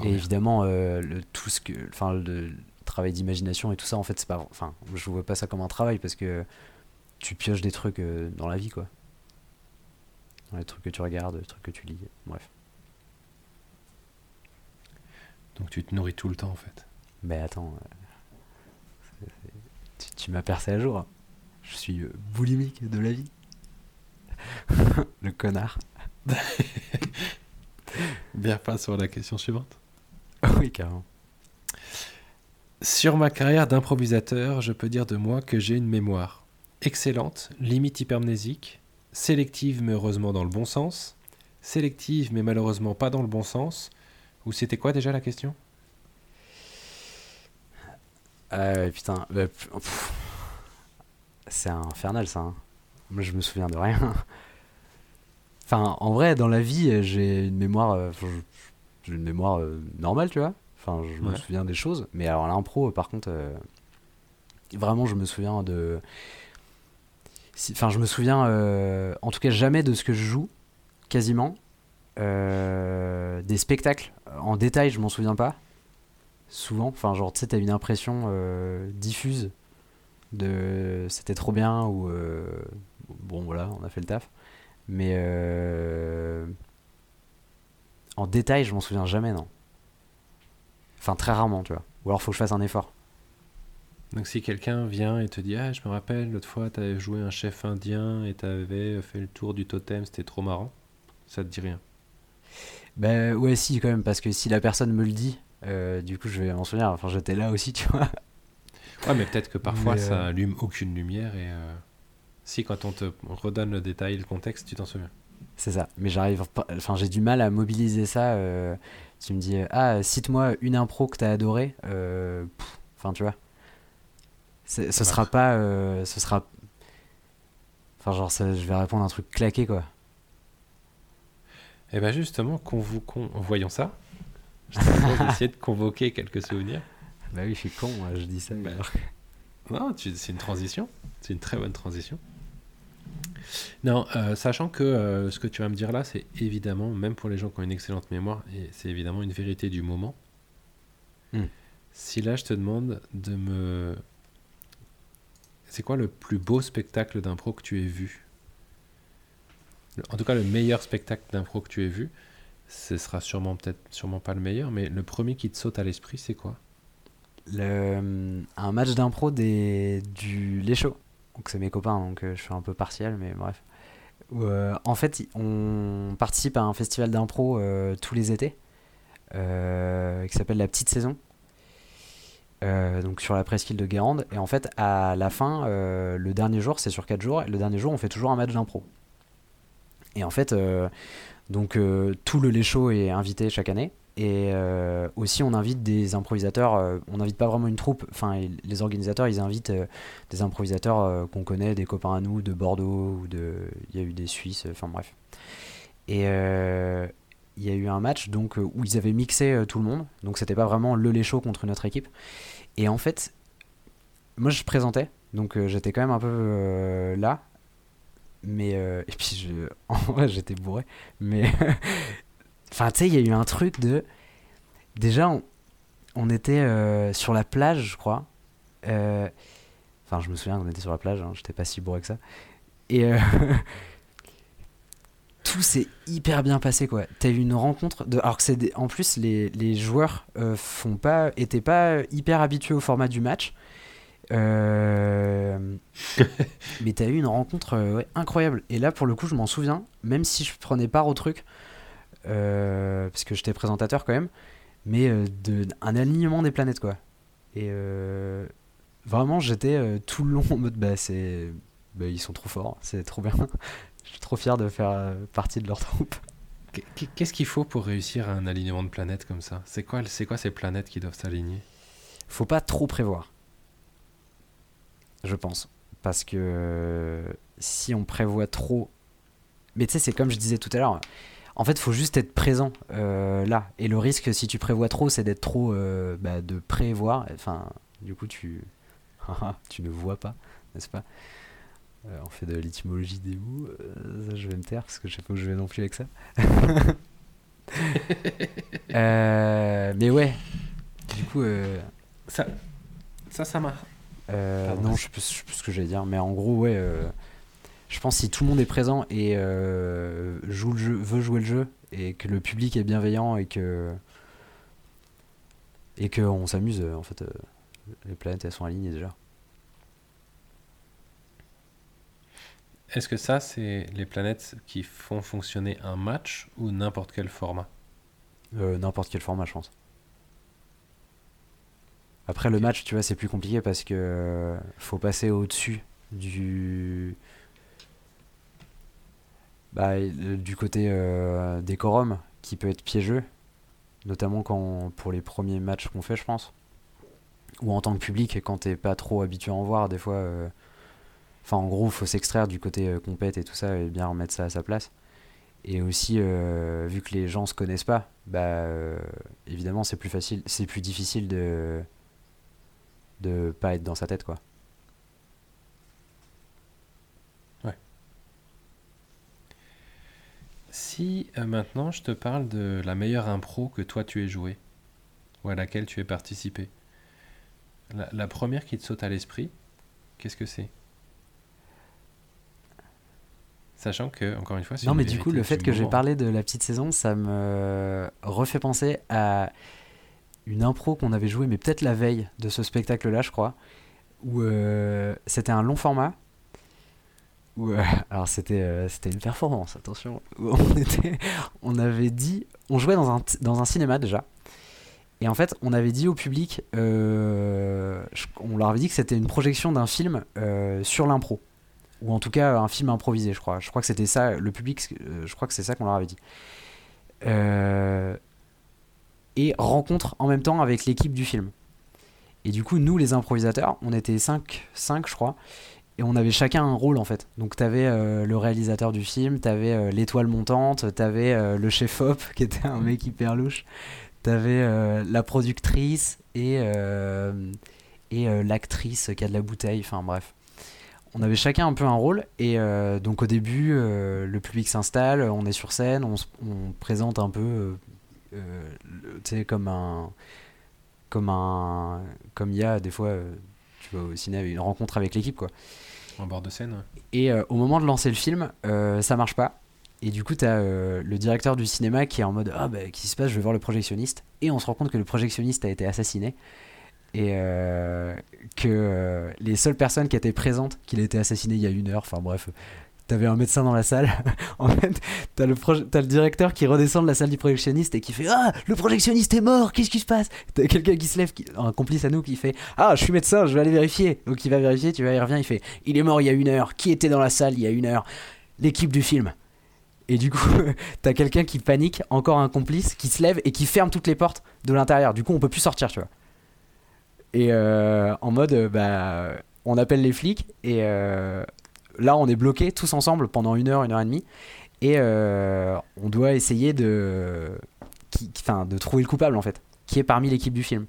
Et évidemment le, tout ce que enfin le, travail d'imagination et tout ça en fait c'est pas enfin je vois pas ça comme un travail parce que tu pioches des trucs dans la vie quoi. Dans les trucs que tu regardes les trucs que tu lis bref Donc tu te nourris tout le temps en fait. mais attends euh, tu, tu m'as percé à jour je suis euh, boulimique de la vie le connard Bien pas sur la question suivante. oui carrément Sur ma carrière d'improvisateur, je peux dire de moi que j'ai une mémoire excellente, limite hypermnésique, sélective mais heureusement dans le bon sens, sélective mais malheureusement pas dans le bon sens. Ou c'était quoi déjà la question? Ouais, putain. C'est infernal ça. hein. Moi je me souviens de rien. Enfin, en vrai, dans la vie, euh, j'ai une mémoire. euh, une mémoire euh, normale, tu vois. Enfin, je me Ouais. souviens des choses. Mais alors, l'impro, euh, par contre, euh, vraiment, je me souviens de. Enfin, je me souviens, euh, en tout cas, jamais de ce que je joue, quasiment. Euh, des spectacles, en détail, je m'en souviens pas. Souvent, enfin, genre, tu sais, t'as une impression euh, diffuse de c'était trop bien ou euh, bon, voilà, on a fait le taf. Mais en détail, je m'en souviens jamais, non. Enfin, très rarement, tu vois. Ou alors, faut que je fasse un effort. Donc si quelqu'un vient et te dit ah je me rappelle l'autre fois t'avais joué un chef indien et t'avais fait le tour du totem c'était trop marrant, ça te dit rien. Ben ouais, si, quand même, parce que si la personne me le dit, euh, du coup, je vais m'en souvenir. Enfin, j'étais là aussi, tu vois. Ouais mais peut-être que parfois Mais, euh, ça allume aucune lumière et euh, si quand on te redonne le détail le contexte tu t'en souviens. C'est ça. Mais j'arrive pas. Enfin, j'ai du mal à mobiliser ça. tu me dis, ah, cite-moi une impro que t'as adorée. Enfin, tu vois. Ce Ça sera pas. ce sera. Enfin, genre, ça, je vais répondre un truc claqué, quoi. Et ben justement convoquons, voyons ça. Je te d'essayer de convoquer quelques souvenirs. Bah oui, je suis con, moi, je dis ça. Bah. Non, c'est une transition. C'est une très bonne transition. Non, euh, sachant que euh, ce que tu vas me dire là, c'est évidemment, même pour les gens qui ont une excellente mémoire, et c'est évidemment une vérité du moment. Hmm. Si là, je te demande de me... C'est quoi le plus beau spectacle d'impro que tu aies vu? En tout cas, le meilleur spectacle d'impro que tu aies vu, ce sera sûrement peut-être sûrement pas le meilleur, mais le premier qui te saute à l'esprit, c'est quoi? Le, un match d'impro des, du Les. Donc, c'est mes copains, donc euh, je suis un peu partiel, mais bref. Euh, en fait, on participe à un festival d'impro euh, tous les étés euh, qui s'appelle La Petite Saison. Euh, donc sur la presqu'île de Guérande. Et en fait, à la fin, euh, le dernier jour, c'est sur 4 jours, et le dernier jour, on fait toujours un match d'impro. Et en fait, euh, donc euh, tout le Les Chauds est invité chaque année. Et euh, aussi, on invite des improvisateurs. on n'invite pas vraiment une troupe. Enfin, les organisateurs, ils invitent des improvisateurs qu'on connaît, des copains à nous de Bordeaux ou de. Il y a eu des Suisses. Enfin bref. Et il y a eu un match donc où ils avaient mixé tout le monde. Donc c'était pas vraiment le les Chauds contre notre équipe. Et en fait, moi je présentais. Donc j'étais quand même un peu là. Mais euh, et puis je, en vrai j'étais bourré. Mais enfin tu sais il y a eu un truc de déjà on, on était euh, sur la plage je crois. Euh, Enfin je me souviens qu'on était sur la plage. Hein, j'étais pas si bourré que ça. Et tout s'est hyper bien passé quoi. T'as eu une rencontre de alors que c'est en plus les, les joueurs font pas étaient pas hyper habitués au format du match. Euh, mais t'as eu une rencontre euh, ouais, incroyable. Et là pour le coup je m'en souviens, même si je prenais part au truc, euh, parce que j'étais présentateur quand même, mais euh, de un alignement des planètes quoi. Et vraiment j'étais tout le long en mode bah c'est bah, ils sont trop forts, c'est trop bien. Je suis trop fier de faire partie de leur troupe. Qu- Qu'est-ce qu'il faut pour réussir un alignement de planètes comme ça? C'est quoi, c'est quoi ces planètes qui doivent s'aligner? Faut pas trop prévoir. Je pense. Parce que si on prévoit trop. Mais tu sais, c'est comme je disais tout à l'heure. En fait, faut juste être présent euh, là. Et le risque, si tu prévois trop, c'est d'être trop. euh, bah, de prévoir. Enfin, du coup, tu. tu ne vois pas, n'est-ce pas? Euh, On fait de l'étymologie des mots. ça, je vais me taire parce que je sais pas où je vais non plus avec ça. Mais ouais. Du coup. Ça, ça, ça m'a. Euh, non, je sais plus, je sais plus ce que j'allais dire, mais en gros, ouais. euh, je pense que si tout le monde est présent et euh, joue le jeu, veut jouer le jeu, et que le public est bienveillant et que et que on s'amuse, en fait, les planètes elles sont alignées déjà. Est-ce que ça, c'est les planètes qui font fonctionner un match ou n'importe quel format? N'importe quel format, je pense. Après le match, tu vois, c'est plus compliqué parce que euh, faut passer au-dessus du bah, du côté euh, décorum qui peut être piégeux, notamment quand pour les premiers matchs qu'on fait, je pense. ou en tant que public quand t'es pas trop habitué à en voir des fois euh, enfin en gros faut s'extraire du côté euh, compète et tout ça et bien remettre ça à sa place et aussi euh, vu que les gens se connaissent pas bah évidemment c'est plus facile c'est plus difficile de de pas être dans sa tête quoi. Si euh, maintenant je te parle de la meilleure impro que toi tu aies joué, ou à laquelle tu aies participé, la, la première qui te saute à l'esprit, qu'est-ce que c'est? Sachant que, encore une fois, c'est non une mais du coup le fait que j'ai parlé de la petite saison ça me refait penser à une impro qu'on avait jouée mais peut-être la veille de ce spectacle là je crois où euh, c'était un long format où, euh, alors c'était euh, c'était une performance attention où on était on avait dit on jouait dans un dans un cinéma déjà et en fait on avait dit au public on leur avait dit que c'était une projection d'un film sur l'impro ou en tout cas un film improvisé je crois. Je crois que c'était ça le public je crois que c'est ça qu'on leur avait dit et rencontre en même temps avec l'équipe du film et du coup nous les improvisateurs on était 5 5 je crois et on avait chacun un rôle en fait. Donc t'avais euh, le réalisateur du film, t'avais euh, l'étoile montante, t'avais euh, le chef op qui était un mec hyper louche, t'avais la productrice et, et l'actrice qui a de la bouteille, enfin bref. On avait chacun un peu un rôle et donc au début le public s'installe, on est sur scène, on, se- on présente un peu, tu sais comme un comme un comme il y a des fois euh, tu vas au ciné une rencontre avec l'équipe quoi. En bord de scène Et euh, au moment de lancer le film, euh, ça marche pas. Et du coup, t'as euh, le directeur du cinéma qui est en mode Ah, bah, qu'est-ce qui se passe Je vais voir le projectionniste. Et on se rend compte que le projectionniste a été assassiné. Et euh, que euh, les seules personnes qui étaient présentes, qu'il a été assassiné il y a une heure, enfin bref, t'avais un médecin dans la salle. en fait, t'as le, directeur qui redescend de la salle du projectionniste et qui fait Ah, le projectionniste est mort, qu'est-ce qui se passe? T'as quelqu'un qui se lève, un complice à nous, qui fait Ah, je suis médecin, je vais aller vérifier. Donc il va vérifier, tu vois, il revient, il fait Il est mort il y a une heure. Qui était dans la salle il y a une heure? L'équipe du film. Et du coup, t'as quelqu'un qui panique, encore un complice, qui se lève et qui ferme toutes les portes de l'intérieur. Du coup, on peut plus sortir, tu vois. Et euh, en mode, bah, on appelle les flics et euh, là, on est bloqués tous ensemble pendant une heure, une heure et demie. Et euh, on doit essayer de, qui, qui- enfin, de trouver le coupable, en fait, qui est parmi l'équipe du film.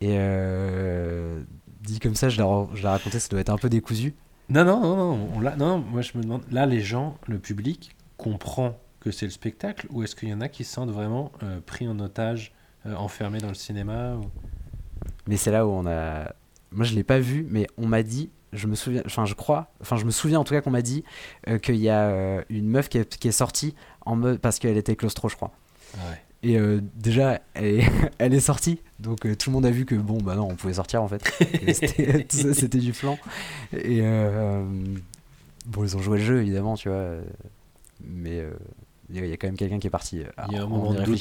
Et euh, dit comme ça, je l'ai raconté, ça doit être un peu décousu. Non, non, non, non, on non, moi je me demande, là les gens, le public, comprend que c'est le spectacle ou est-ce qu'il y en a qui se sentent vraiment euh, pris en otage, euh, enfermés dans le cinéma ou- Mais c'est là où on a. Moi, je l'ai pas vu, mais on m'a dit. Je me souviens, enfin, je crois, enfin, je me souviens en tout cas qu'on m'a dit euh, qu'il y a euh, une meuf qui est, qui est sortie en mode parce qu'elle était claustro, je crois. Ah ouais. Et euh, déjà, elle est, elle est sortie, donc tout le monde a vu que bon, bah non, on pouvait sortir en fait. C'était- du flan. Et bon, ils ont joué le jeu évidemment, tu vois. Mais il y a- il y a quand même quelqu'un qui est parti. Il y a un en moment de doute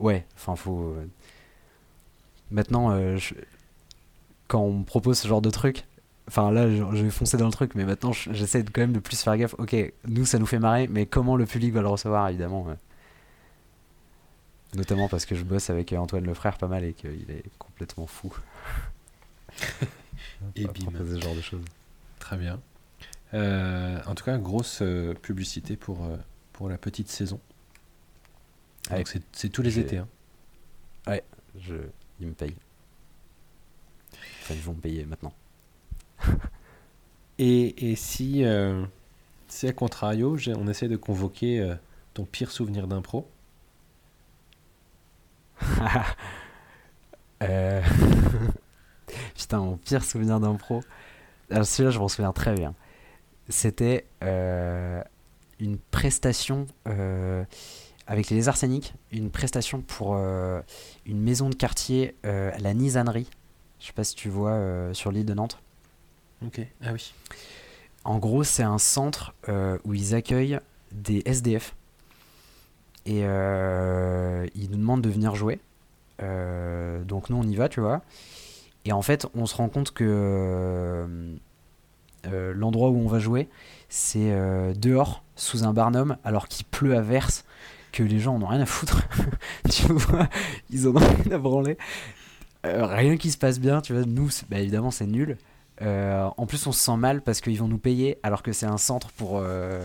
ouais. Enfin, faut. Maintenant, je- quand on me propose ce genre de truc, enfin là, je, vais foncer dans le truc, mais maintenant, je- j'essaie de- quand même de plus faire gaffe. Ok, nous, ça nous fait marrer, mais comment le public va le recevoir, évidemment. Notamment parce que je bosse avec euh, Antoine Lefrère pas mal et qu'il est complètement fou. Et bim. ce genre de choses. Très bien. Euh, en tout cas, grosse euh, publicité pour, pour la petite saison. Ouais. Donc c'est- tous les étés. hein. Je, ils me payent. Ils vont payer maintenant. Et, et si, euh, si à contrario, on essaie de convoquer euh, ton pire souvenir d'impro, Euh, Putain, mon pire souvenir d'impro. Alors celui-là, je m'en souviens très bien. C'était euh, une prestation avec les Arsenic, une prestation pour une maison de quartier, euh, la Nisannerie. Je sais pas si tu vois euh, sur l'île de Nantes. Ok. Ah oui. En gros, c'est un centre euh, où ils accueillent des SDF. Et euh, ils nous demandent de venir jouer. Donc nous, on y va, tu vois. Et en fait, on se rend compte que euh, l'endroit où on va jouer, c'est euh, dehors, sous un barnum, alors qu'il pleut à verse, que les gens en ont rien à foutre. tu vois, ils en ont rien à branler. Euh, rien qui se passe bien, tu vois. Nous, bah, évidemment, c'est nul. Euh, en plus, on se sent mal parce qu'ils vont nous payer alors que c'est un centre pour euh,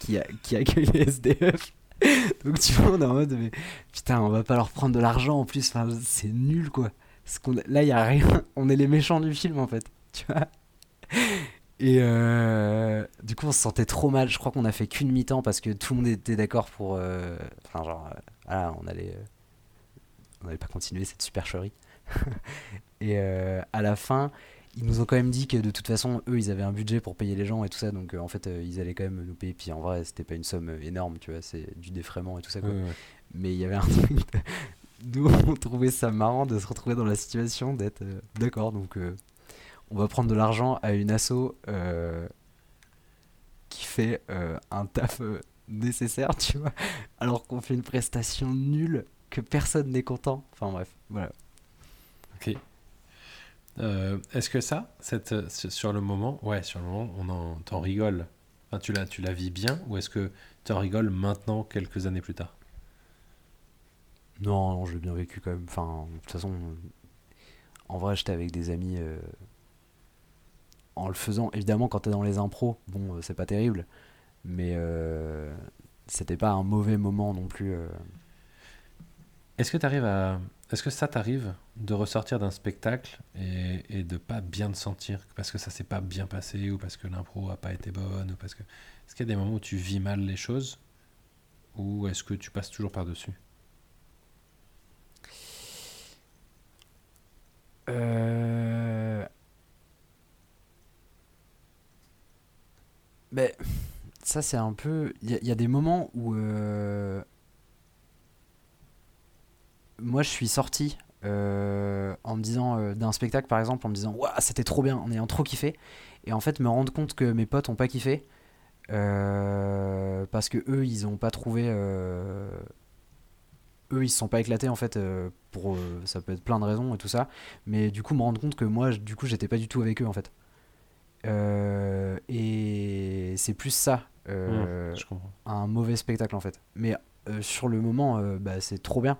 qui, a- qui accueille les SDF. Donc tu vois, on est en mode mais putain, on va pas leur prendre de l'argent en plus. Enfin, c'est nul quoi. Parce qu'on- là, il y a rien. On est les méchants du film en fait. Tu vois. Et du coup, on se sentait trop mal. Je crois qu'on a fait qu'une mi-temps parce que tout le monde était d'accord pour. Enfin, genre, voilà, on allait. on allait pas continuer cette supercherie. et euh, à la fin, ils nous ont quand même dit que de toute façon, eux, ils avaient un budget pour payer les gens et tout ça. Donc, euh, en fait, euh, ils allaient quand même nous payer. Puis en vrai, c'était pas une somme énorme, tu vois. C'est du défraiement et tout ça, quoi. Ouais, ouais. Mais il y avait un truc. Nous, on trouvait ça marrant de se retrouver dans la situation d'être. euh, D'accord, donc on va prendre de l'argent à une asso qui fait un taf nécessaire, tu vois, alors qu'on fait une prestation nulle, que personne n'est content. Enfin bref, voilà. Euh, Est-ce que ça, cette, euh, sur le moment, ouais, sur le moment, on en t'en rigole. Enfin, tu la, tu la vis bien ou est-ce que tu en rigoles maintenant, quelques années plus tard? Non, non, j'ai bien vécu quand même. Enfin, de toute façon, en vrai, j'étais avec des amis. euh, en le faisant, évidemment, quand t'es dans les impros, bon, euh, c'est pas terrible. Mais c'était pas un mauvais moment non plus. Est-ce que t'arrives à, est-ce que ça t'arrive de ressortir d'un spectacle et, et de pas bien te sentir parce que ça s'est pas bien passé ou parce que l'impro a pas été bonne ou parce que, est-ce qu'il y a des moments où tu vis mal les choses ou est-ce que tu passes toujours par dessus Euh... Mais ça, c'est un peu. Il y, a- il y a des moments où. euh, Moi, je suis sorti euh, en me disant. euh, d'un spectacle, par exemple, en me disant Waouh, c'était trop bien, en ayant trop kiffé. Et en fait, me rendre compte que mes potes ont pas kiffé. euh, parce que eux, ils ont pas trouvé. Eux, ils se sont pas éclatés, en fait. pour, ça peut être plein de raisons et tout ça mais du coup me rendre compte que moi du coup j'étais pas du tout avec eux en fait et c'est plus ça comprends. un mauvais spectacle en fait mais sur le moment bah, c'est trop bien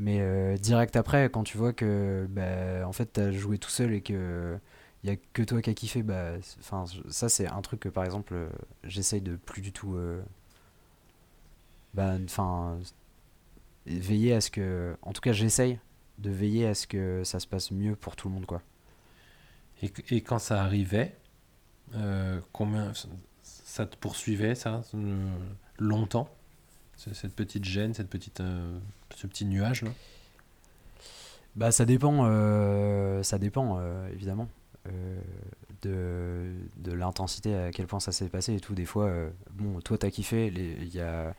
mais euh, direct après quand tu vois que bah, en fait t'as joué tout seul et que y a que toi qui as kiffé bah enfin ça c'est un truc que par exemple euh, j'essaye de plus du tout euh, bah veiller à ce que en tout cas j'essaye de veiller à ce que ça se passe mieux pour tout le monde quoi. Et, et quand ça arrivait, combien ça te poursuivait ça longtemps? Cette petite gêne, cette petite, euh, ce petit nuage là Bah ça dépend, euh, ça dépend euh, évidemment de, de l'intensité à quel point ça s'est passé et tout. Des fois, bon, toi t'as kiffé, il y a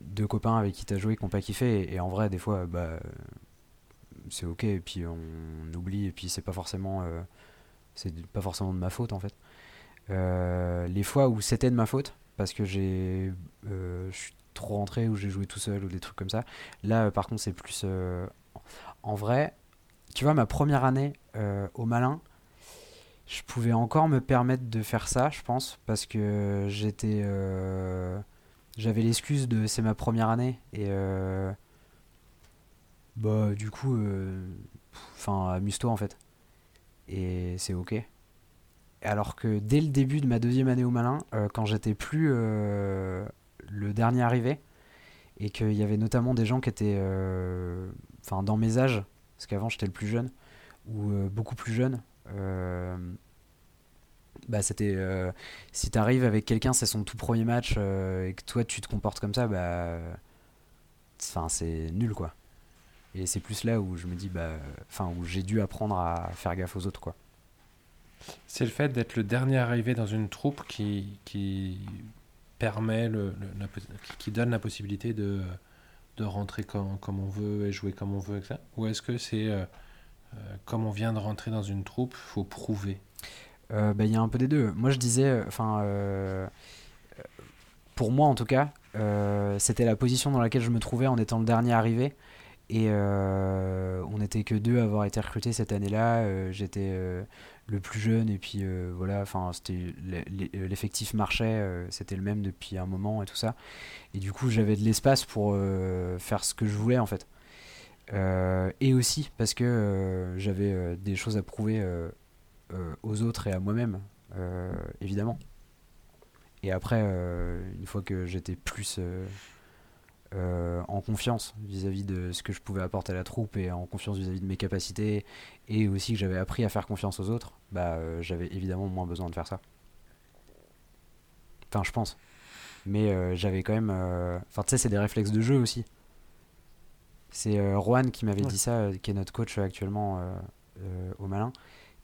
deux copains avec qui t'as joué qui n'ont pas kiffé et, en vrai des fois bah c'est ok et puis on, oublie et puis c'est pas forcément c'est pas forcément de ma faute en fait. Les fois où c'était de ma faute parce que j'ai euh, je suis trop rentré ou j'ai joué tout seul ou des trucs comme ça. Là, euh, par contre, c'est plus. euh, en vrai, tu vois, ma première année euh, au Malin, je pouvais encore me permettre de faire ça, je pense, parce que j'étais. euh, J'avais l'excuse de c'est ma première année et. euh, bah, du coup. euh, Enfin, amuse-toi en fait. Et c'est ok. Alors que dès le début de ma deuxième année au Malin, euh, quand j'étais plus euh, le dernier arrivé, et qu'il y avait notamment des gens qui étaient euh, dans mes âges parce qu'avant j'étais le plus jeune ou beaucoup plus jeune bah c'était si t'arrives avec quelqu'un c'est son tout premier match et que toi tu te comportes comme ça bah c'est nul quoi. Et c'est plus là où je me dis bah enfin où j'ai dû apprendre à faire gaffe aux autres quoi C'est le fait d'être le dernier arrivé dans une troupe qui, qui permet, le, qui- donne la possibilité de, de rentrer comme, comme on veut et jouer comme on veut, etc. Ou est-ce que c'est euh, euh, comme on vient de rentrer dans une troupe, faut prouver? Euh, bah, Il y a un peu des deux. Moi, je disais, enfin, pour moi en tout cas, c'était la position dans laquelle je me trouvais en étant le dernier arrivé. Et on n'était que deux à avoir été recrutés cette année-là. J'étais le plus jeune et puis euh, voilà, enfin, c'était l'e- l'effectif marchait, euh, c'était le même depuis un moment et tout ça. Et du coup, j'avais de l'espace pour euh, faire ce que je voulais en fait. Euh, et aussi parce que euh, j'avais euh, des choses à prouver euh, euh, aux autres et à moi-même, euh, évidemment. Et après, euh, une fois que j'étais plus euh, en confiance vis-à-vis de ce que je pouvais apporter à la troupe et en confiance vis-à-vis de mes capacités, et aussi que j'avais appris à faire confiance aux autres, bah euh, j'avais évidemment moins besoin de faire ça. Enfin, je pense. Mais euh, j'avais quand même. Enfin, tu sais, c'est des réflexes de jeu aussi. C'est Rohan qui m'avait Ouais. dit ça, qui est notre coach actuellement au Malin,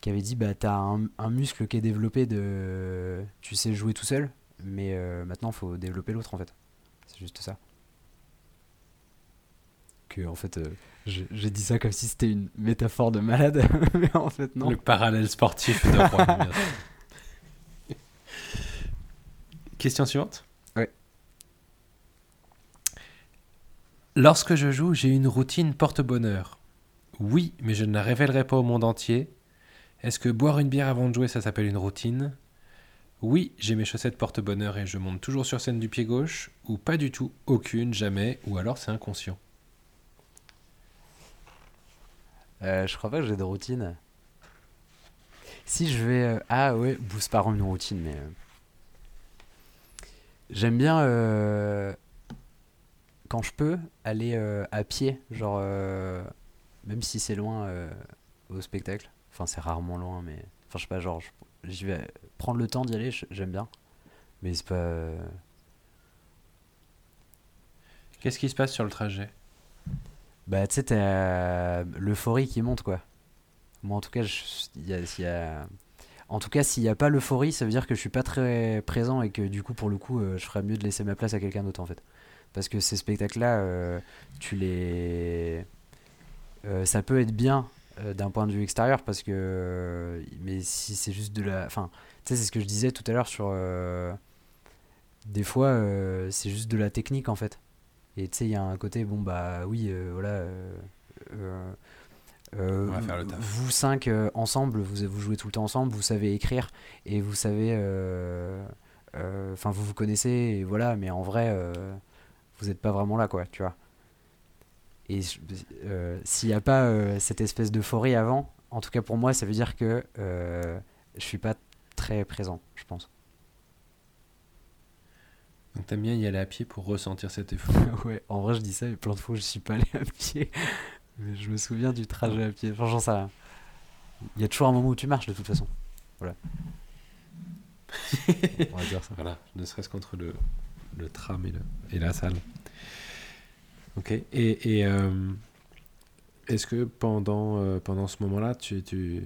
qui avait dit bah t'as un, un muscle qui est développé de. Tu sais jouer tout seul, mais maintenant faut développer l'autre en fait. C'est juste ça. Que en fait, euh, j'ai dit ça comme si c'était une métaphore de malade, mais en fait non. Le parallèle sportif de. Question suivante Ouais. Lorsque je joue, j'ai une routine porte-bonheur. Oui, mais je ne la révélerai pas au monde entier. Est-ce que boire une bière avant de jouer, ça s'appelle une routine? Oui, j'ai mes chaussettes porte-bonheur et je monte toujours sur scène du pied gauche. Ou pas du tout, aucune, jamais. Ou alors c'est inconscient. Euh, je crois pas que j'ai de routine. Si je vais. euh, Ah ouais, c'est pas vraiment une routine, mais. euh, J'aime bien, quand je peux, aller à pied, genre. Même si c'est loin au spectacle. Enfin, c'est rarement loin, mais. Enfin, je sais pas, genre. je- vais prendre le temps d'y aller, j'aime bien. Mais c'est pas. Qu'est-ce qui se passe sur le trajet? Bah, tu sais, t'as l'euphorie qui monte, quoi. Moi, en tout cas, il y a, En tout cas, s'il n'y a pas l'euphorie, ça veut dire que je suis pas très présent et que du coup, pour le coup, euh, je ferais mieux de laisser ma place à quelqu'un d'autre, en fait. Parce que ces spectacles-là, euh, tu les... euh, ça peut être bien euh, d'un point de vue extérieur, parce que... Mais si c'est juste de la... Enfin, tu sais, c'est ce que je disais tout à l'heure sur... euh, Des fois, euh, c'est juste de la technique, en fait. Et tu sais, il y a un côté, bon, bah oui, euh, voilà. euh, euh, On va faire le taf. Vous cinq ensemble, vous, vous jouez tout le temps ensemble, vous savez écrire et vous savez. Enfin, vous vous connaissez, et voilà, mais en vrai, vous n'êtes pas vraiment là, quoi, tu vois. Et s'il n'y a pas cette espèce d'euphorie avant, en tout cas pour moi, ça veut dire que je suis pas très présent, je pense. Donc t'aimes bien y aller à pied pour ressentir cet effort. Ouais, en vrai, je dis ça, mais plein de fois, je suis pas allé à pied. Mais je me souviens du trajet à pied. Franchement, ça. Il y a toujours un moment où tu marches, de toute façon. Voilà. On va dire ça. Voilà, ne serait-ce qu'entre le, le tram et, le, et la salle. Ok, et, et, euh, est-ce que pendant, euh, pendant ce moment-là, tu, tu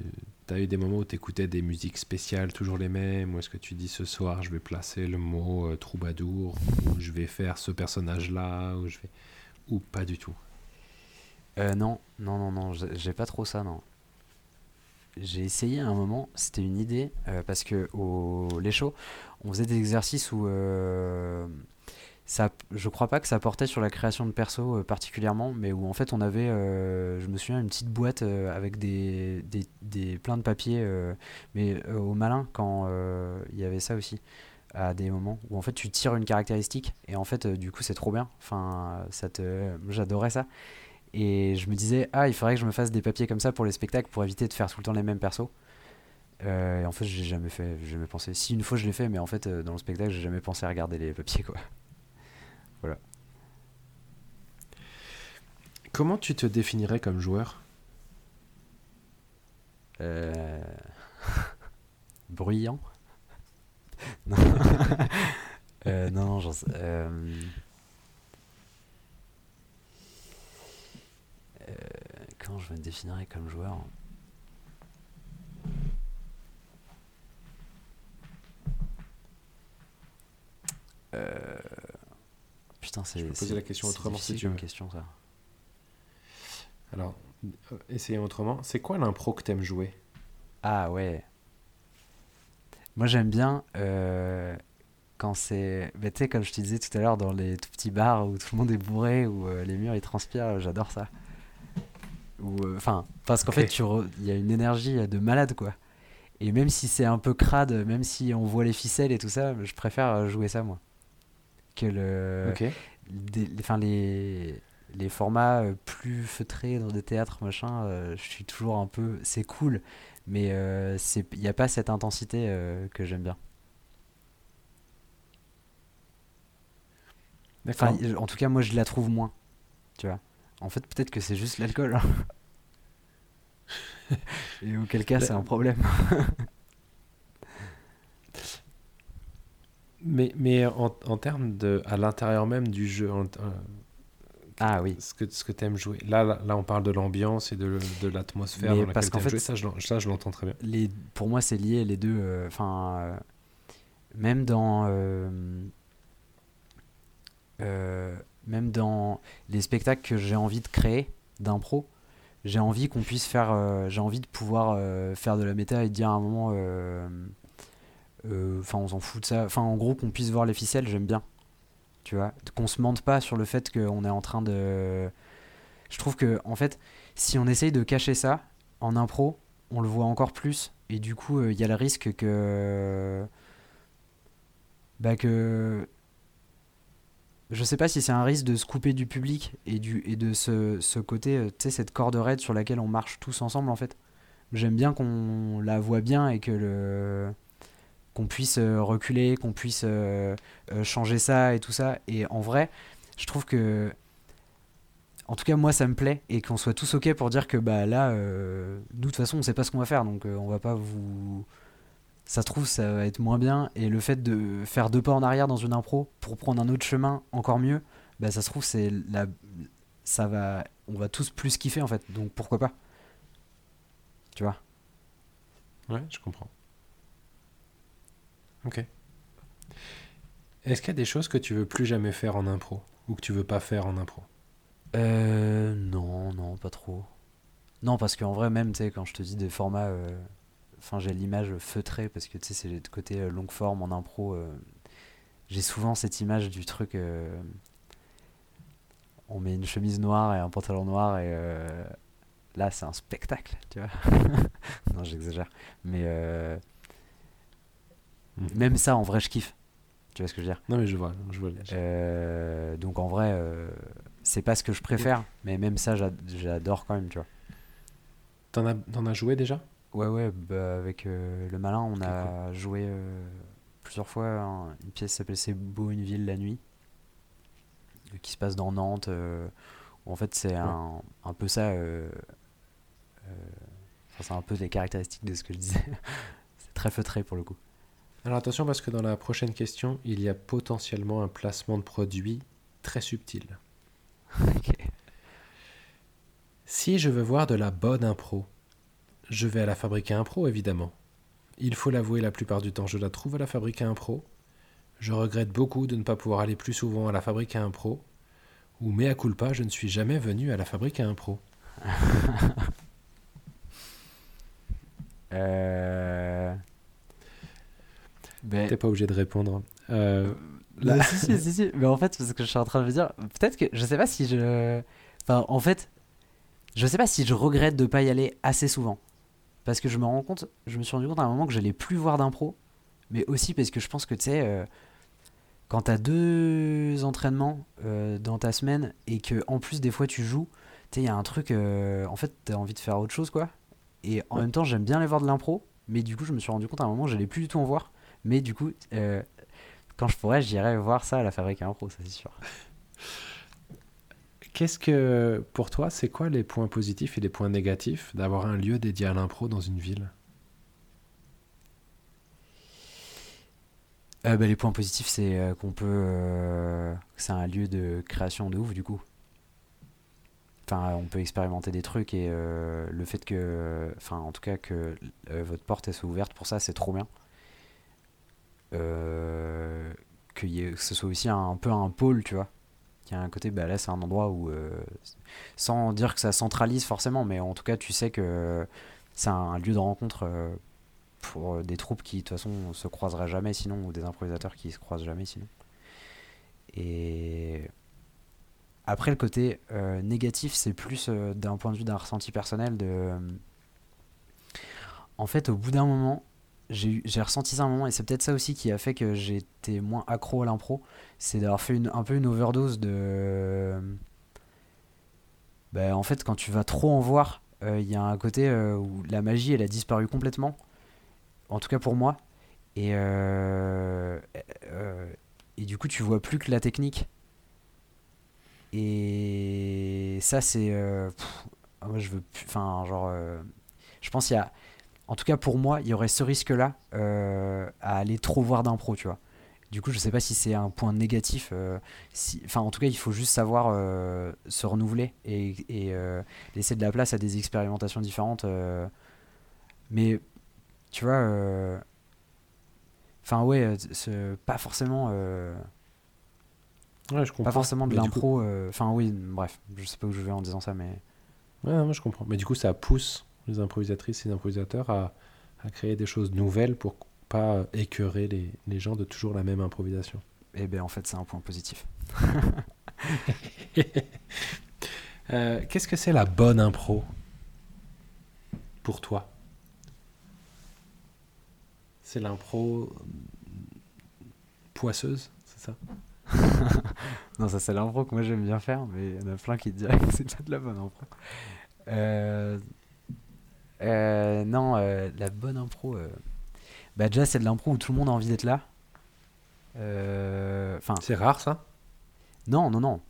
as eu des moments où tu écoutais des musiques spéciales, toujours les mêmes, ou est-ce que tu dis ce soir je vais placer le mot euh, troubadour, ou je vais faire ce personnage-là, ou je vais... ou pas du tout? Euh, non, non, non, non, j'ai j'ai pas trop ça, non. J'ai essayé à un moment, c'était une idée, euh, parce que au Les Shows, on faisait des exercices où euh, ça, je crois pas que ça portait sur la création de perso euh, particulièrement, mais où en fait on avait, euh, je me souviens, une petite boîte euh, avec des, des, des plein de papiers, euh, mais au malin quand il y avait ça aussi à des moments où en fait tu tires une caractéristique et en fait du coup c'est trop bien enfin ça te j'adorais ça et je me disais, ah, il faudrait que je me fasse des papiers comme ça pour les spectacles pour éviter de faire tout le temps les mêmes persos. Et en fait, j'ai jamais fait, j'ai jamais pensé. Si une fois je l'ai fait, mais en fait, dans le spectacle, j'ai jamais pensé à regarder les papiers, quoi. Comment tu te définirais comme joueur? Euh... Bruyant? Non. Euh, non, non, j'en sais. euh, euh, Comment je me définirais comme joueur? Euh, Putain, c'est. peux poser la question autrement si tu veux. question, ça. Alors, euh, essayons autrement. C'est quoi l'impro que t'aimes jouer? Ah ouais. Moi j'aime bien euh, quand c'est. bah, tu sais, comme je te disais tout à l'heure, dans les tout petits bars où tout le monde est bourré, où euh, les murs ils transpirent, j'adore ça. Enfin, parce qu'en fait, re- il y a une énergie de malade quoi. Et même si c'est un peu crade, même si on voit les ficelles et tout ça, je préfère jouer ça moi. Que le. Des- les- enfin, les, les formats euh, plus feutrés dans des théâtres, machin, euh, je suis toujours un peu. C'est cool, mais euh, il n'y a pas cette intensité euh, que j'aime bien. Enfin, en tout cas, moi, je la trouve moins. Tu vois. En fait, peut-être que c'est juste l'alcool. hein. Et auquel cas, c'est un problème. Mais, mais en, en termes de. à l'intérieur même du jeu, en- Ah oui. ce que, ce que tu aimes jouer. Là, là, là, on parle de l'ambiance et de, de l'atmosphère dans parce laquelle qu'en t'aimes fait, jouer. Ça, je, ça, je l'entends très bien. les, pour moi, c'est lié les deux. euh, Enfin, euh, même dans, euh, même dans les spectacles que j'ai envie de créer d'impro, j'ai envie qu'on puisse faire, j'ai envie de pouvoir faire de la méta et dire à un moment, enfin, on s'en fout de ça. Enfin, en gros, qu'on puisse voir les ficelles, j'aime bien. Tu vois, qu'on se mente pas sur le fait qu'on est en train de. Je trouve que, en fait, si on essaye de cacher ça en impro, on le voit encore plus et du coup il y a le risque que bah que je sais pas si c'est un risque de se couper du public et du et de ce, ce côté euh, tu sais cette corde raide sur laquelle on marche tous ensemble en fait j'aime bien qu'on la voit bien et que le qu'on puisse euh, reculer qu'on puisse euh, euh, changer ça et tout ça et en vrai je trouve que en tout cas, moi, ça me plaît et qu'on soit tous ok pour dire que bah là, nous de toute façon, on sait pas ce qu'on va faire, donc on va pas vous. Ça se trouve, ça va être moins bien. Et le fait de faire deux pas en arrière dans une impro pour prendre un autre chemin encore mieux, bah ça se trouve, c'est la. Ça va. On va tous plus kiffer en fait, donc pourquoi pas? Tu vois? Ouais, je comprends. Ok. Est-ce qu'il y a des choses que tu veux plus jamais faire en impro ou que tu veux pas faire en impro? Euh. Non, non, pas trop. Non, parce qu'en vrai, même, tu sais, quand je te dis des formats. euh, Enfin, j'ai l'image feutrée, parce que tu sais, c'est le côté euh, longue forme en impro. euh, J'ai souvent cette image du truc. On met une chemise noire et un pantalon noir, et là, c'est un spectacle, tu vois. non, j'exagère. Mais Mhm. même ça, en vrai, je kiffe. Tu vois ce que je veux dire? Non, mais je vois, je vois. euh, donc en vrai, euh, c'est pas ce que je préfère, mais même ça, j'a- j'adore quand même, tu vois. T'en as, as joué déjà? Ouais, ouais, bah, avec euh, le malin, on a joué plusieurs fois hein, une pièce qui s'appelle C'est beau une ville la nuit, qui se passe dans Nantes. où en fait, c'est un, un peu ça. c'est un peu les caractéristiques de ce que je disais. c'est très feutré pour le coup. Alors attention parce que dans la prochaine question, il y a potentiellement un placement de produit très subtil. Ok. Si je veux voir de la bonne impro, je vais à la fabrique à impro évidemment. Il faut l'avouer, la plupart du temps, je la trouve à la fabrique à impro. Je regrette beaucoup de ne pas pouvoir aller plus souvent à la fabrique à impro. Ou mea culpa, je ne suis jamais venu à la fabrique à impro. Euh... T'es pas obligé de répondre. Euh, Là, là- si, si, si, si. Mais en fait, c'est ce que je suis en train de me dire. Peut-être que je sais pas si je. Enfin, en fait, je sais pas si je regrette de pas y aller assez souvent. Parce que je me rends compte, je me suis rendu compte à un moment que j'allais plus voir d'impro. Mais aussi parce que je pense que tu sais, euh, quand t'as deux entraînements euh, dans ta semaine et que en plus des fois tu joues, tu sais, il y a un truc. euh, en fait, t'as envie de faire autre chose quoi. Et en Ouais. même temps, j'aime bien aller voir de l'impro. Mais du coup, je me suis rendu compte à un moment, j'allais plus du tout en voir. Mais du coup, euh, quand je pourrais, j'irai voir ça à la fabrique à impro, ça c'est sûr. Qu'est-ce que, pour toi, c'est quoi les points positifs et les points négatifs d'avoir un lieu dédié à l'impro dans une ville? Euh, bah, les points positifs, c'est euh, qu'on peut. euh, c'est un lieu de création de ouf, du coup. Enfin, on peut expérimenter des trucs et le fait que. Enfin, en tout cas, que votre porte soit ouverte pour ça, c'est trop bien. Euh, que ce soit aussi un, peu un pôle, tu vois. Qu'il y a un côté, bah là, c'est un endroit où. euh, sans dire que ça centralise forcément, mais en tout cas, tu sais que c'est un lieu de rencontre. euh, pour des troupes qui de toute façon se croiseraient jamais sinon ou des improvisateurs qui se croisent jamais sinon et après le côté négatif c'est plus d'un point de vue d'un ressenti personnel de en fait au bout d'un moment j'ai ressenti ça un moment et c'est peut-être ça aussi qui a fait que j'étais moins accro à l'impro c'est d'avoir fait une, un peu une overdose de bah, en fait, quand tu vas trop en voir, il y a un côté où la magie, elle a disparu complètement. En tout cas pour moi. Et, et du coup, tu vois plus que la technique. Et ça, c'est. moi, je veux. Enfin, genre. je pense qu'il y a. En tout cas, pour moi, il y aurait ce risque-là à aller trop voir d'impro, tu vois. Du coup, je sais pas si c'est un point négatif. Euh, si, enfin, en tout cas, il faut juste savoir euh, se renouveler et, et euh, laisser de la place à des expérimentations différentes. mais tu vois, enfin ouais, pas forcément. ouais, je comprends. Pas forcément de l'impro. Enfin oui, bref, je sais pas où je vais en disant ça, mais. Ouais, moi je comprends. Mais du coup, ça pousse les improvisatrices et les improvisateurs à, à créer des choses nouvelles pour pas écœurer les, les, gens de toujours la même improvisation. Eh bien, en fait, c'est un point positif. euh, Qu'est-ce que c'est la bonne impro pour toi? C'est l'impro poisseuse, c'est ça? Non, ça c'est l'impro que moi j'aime bien faire, mais il y en a plein qui te diraient que c'est pas de la bonne impro. Euh... Euh, non, euh, la bonne impro. Euh, bah déjà c'est de l'impro où tout le monde a envie d'être là. Euh, enfin. c'est rare ça? Non, non, non.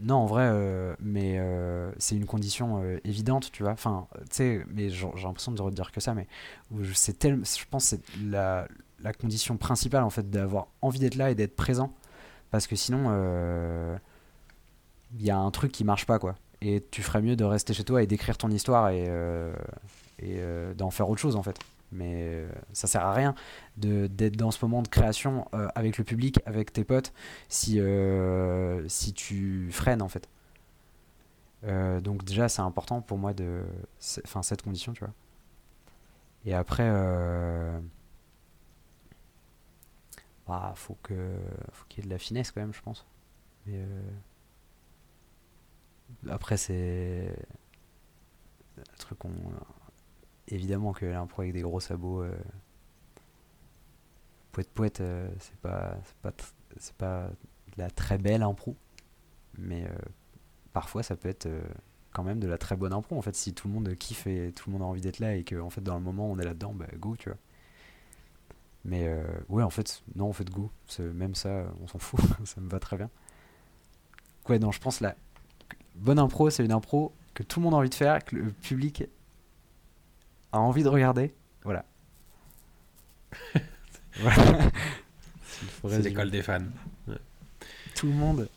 Non, en vrai, euh, mais euh, c'est une condition évidente, tu vois. Enfin, tu sais, mais j'ai l'impression de redire que ça, mais c'est tellement, je pense, c'est la, la, condition principale en fait d'avoir envie d'être là et d'être présent, parce que sinon, il y a un truc qui marche pas, quoi. Et tu ferais mieux de rester chez toi et d'écrire ton histoire et, et d'en faire autre chose, en fait. Mais euh, ça sert à rien d'être dans ce moment de création euh, avec le public, avec tes potes, si, euh, si tu freines en fait. donc déjà c'est important pour moi de enfin cette condition tu vois. Et après bah, faut que faut qu'il y ait de la finesse quand même je pense. Mais après c'est un truc qu'on évidemment que l'impro avec des gros sabots, euh, poète poète, euh, c'est pas, pas, pas de la très belle impro, mais euh, parfois ça peut être quand même de la très bonne impro. En fait, si tout le monde kiffe et tout le monde a envie d'être là et que en fait dans le moment on est là-dedans, bah go, tu vois. Mais ouais, en fait, non, en fait, go. Même ça, on s'en fout, ça me va très bien. Ouais, non, je pense la bonne impro, c'est une impro que tout le monde a envie de faire, que le public a envie de regarder, voilà. C'est l'école des fans. Tout le monde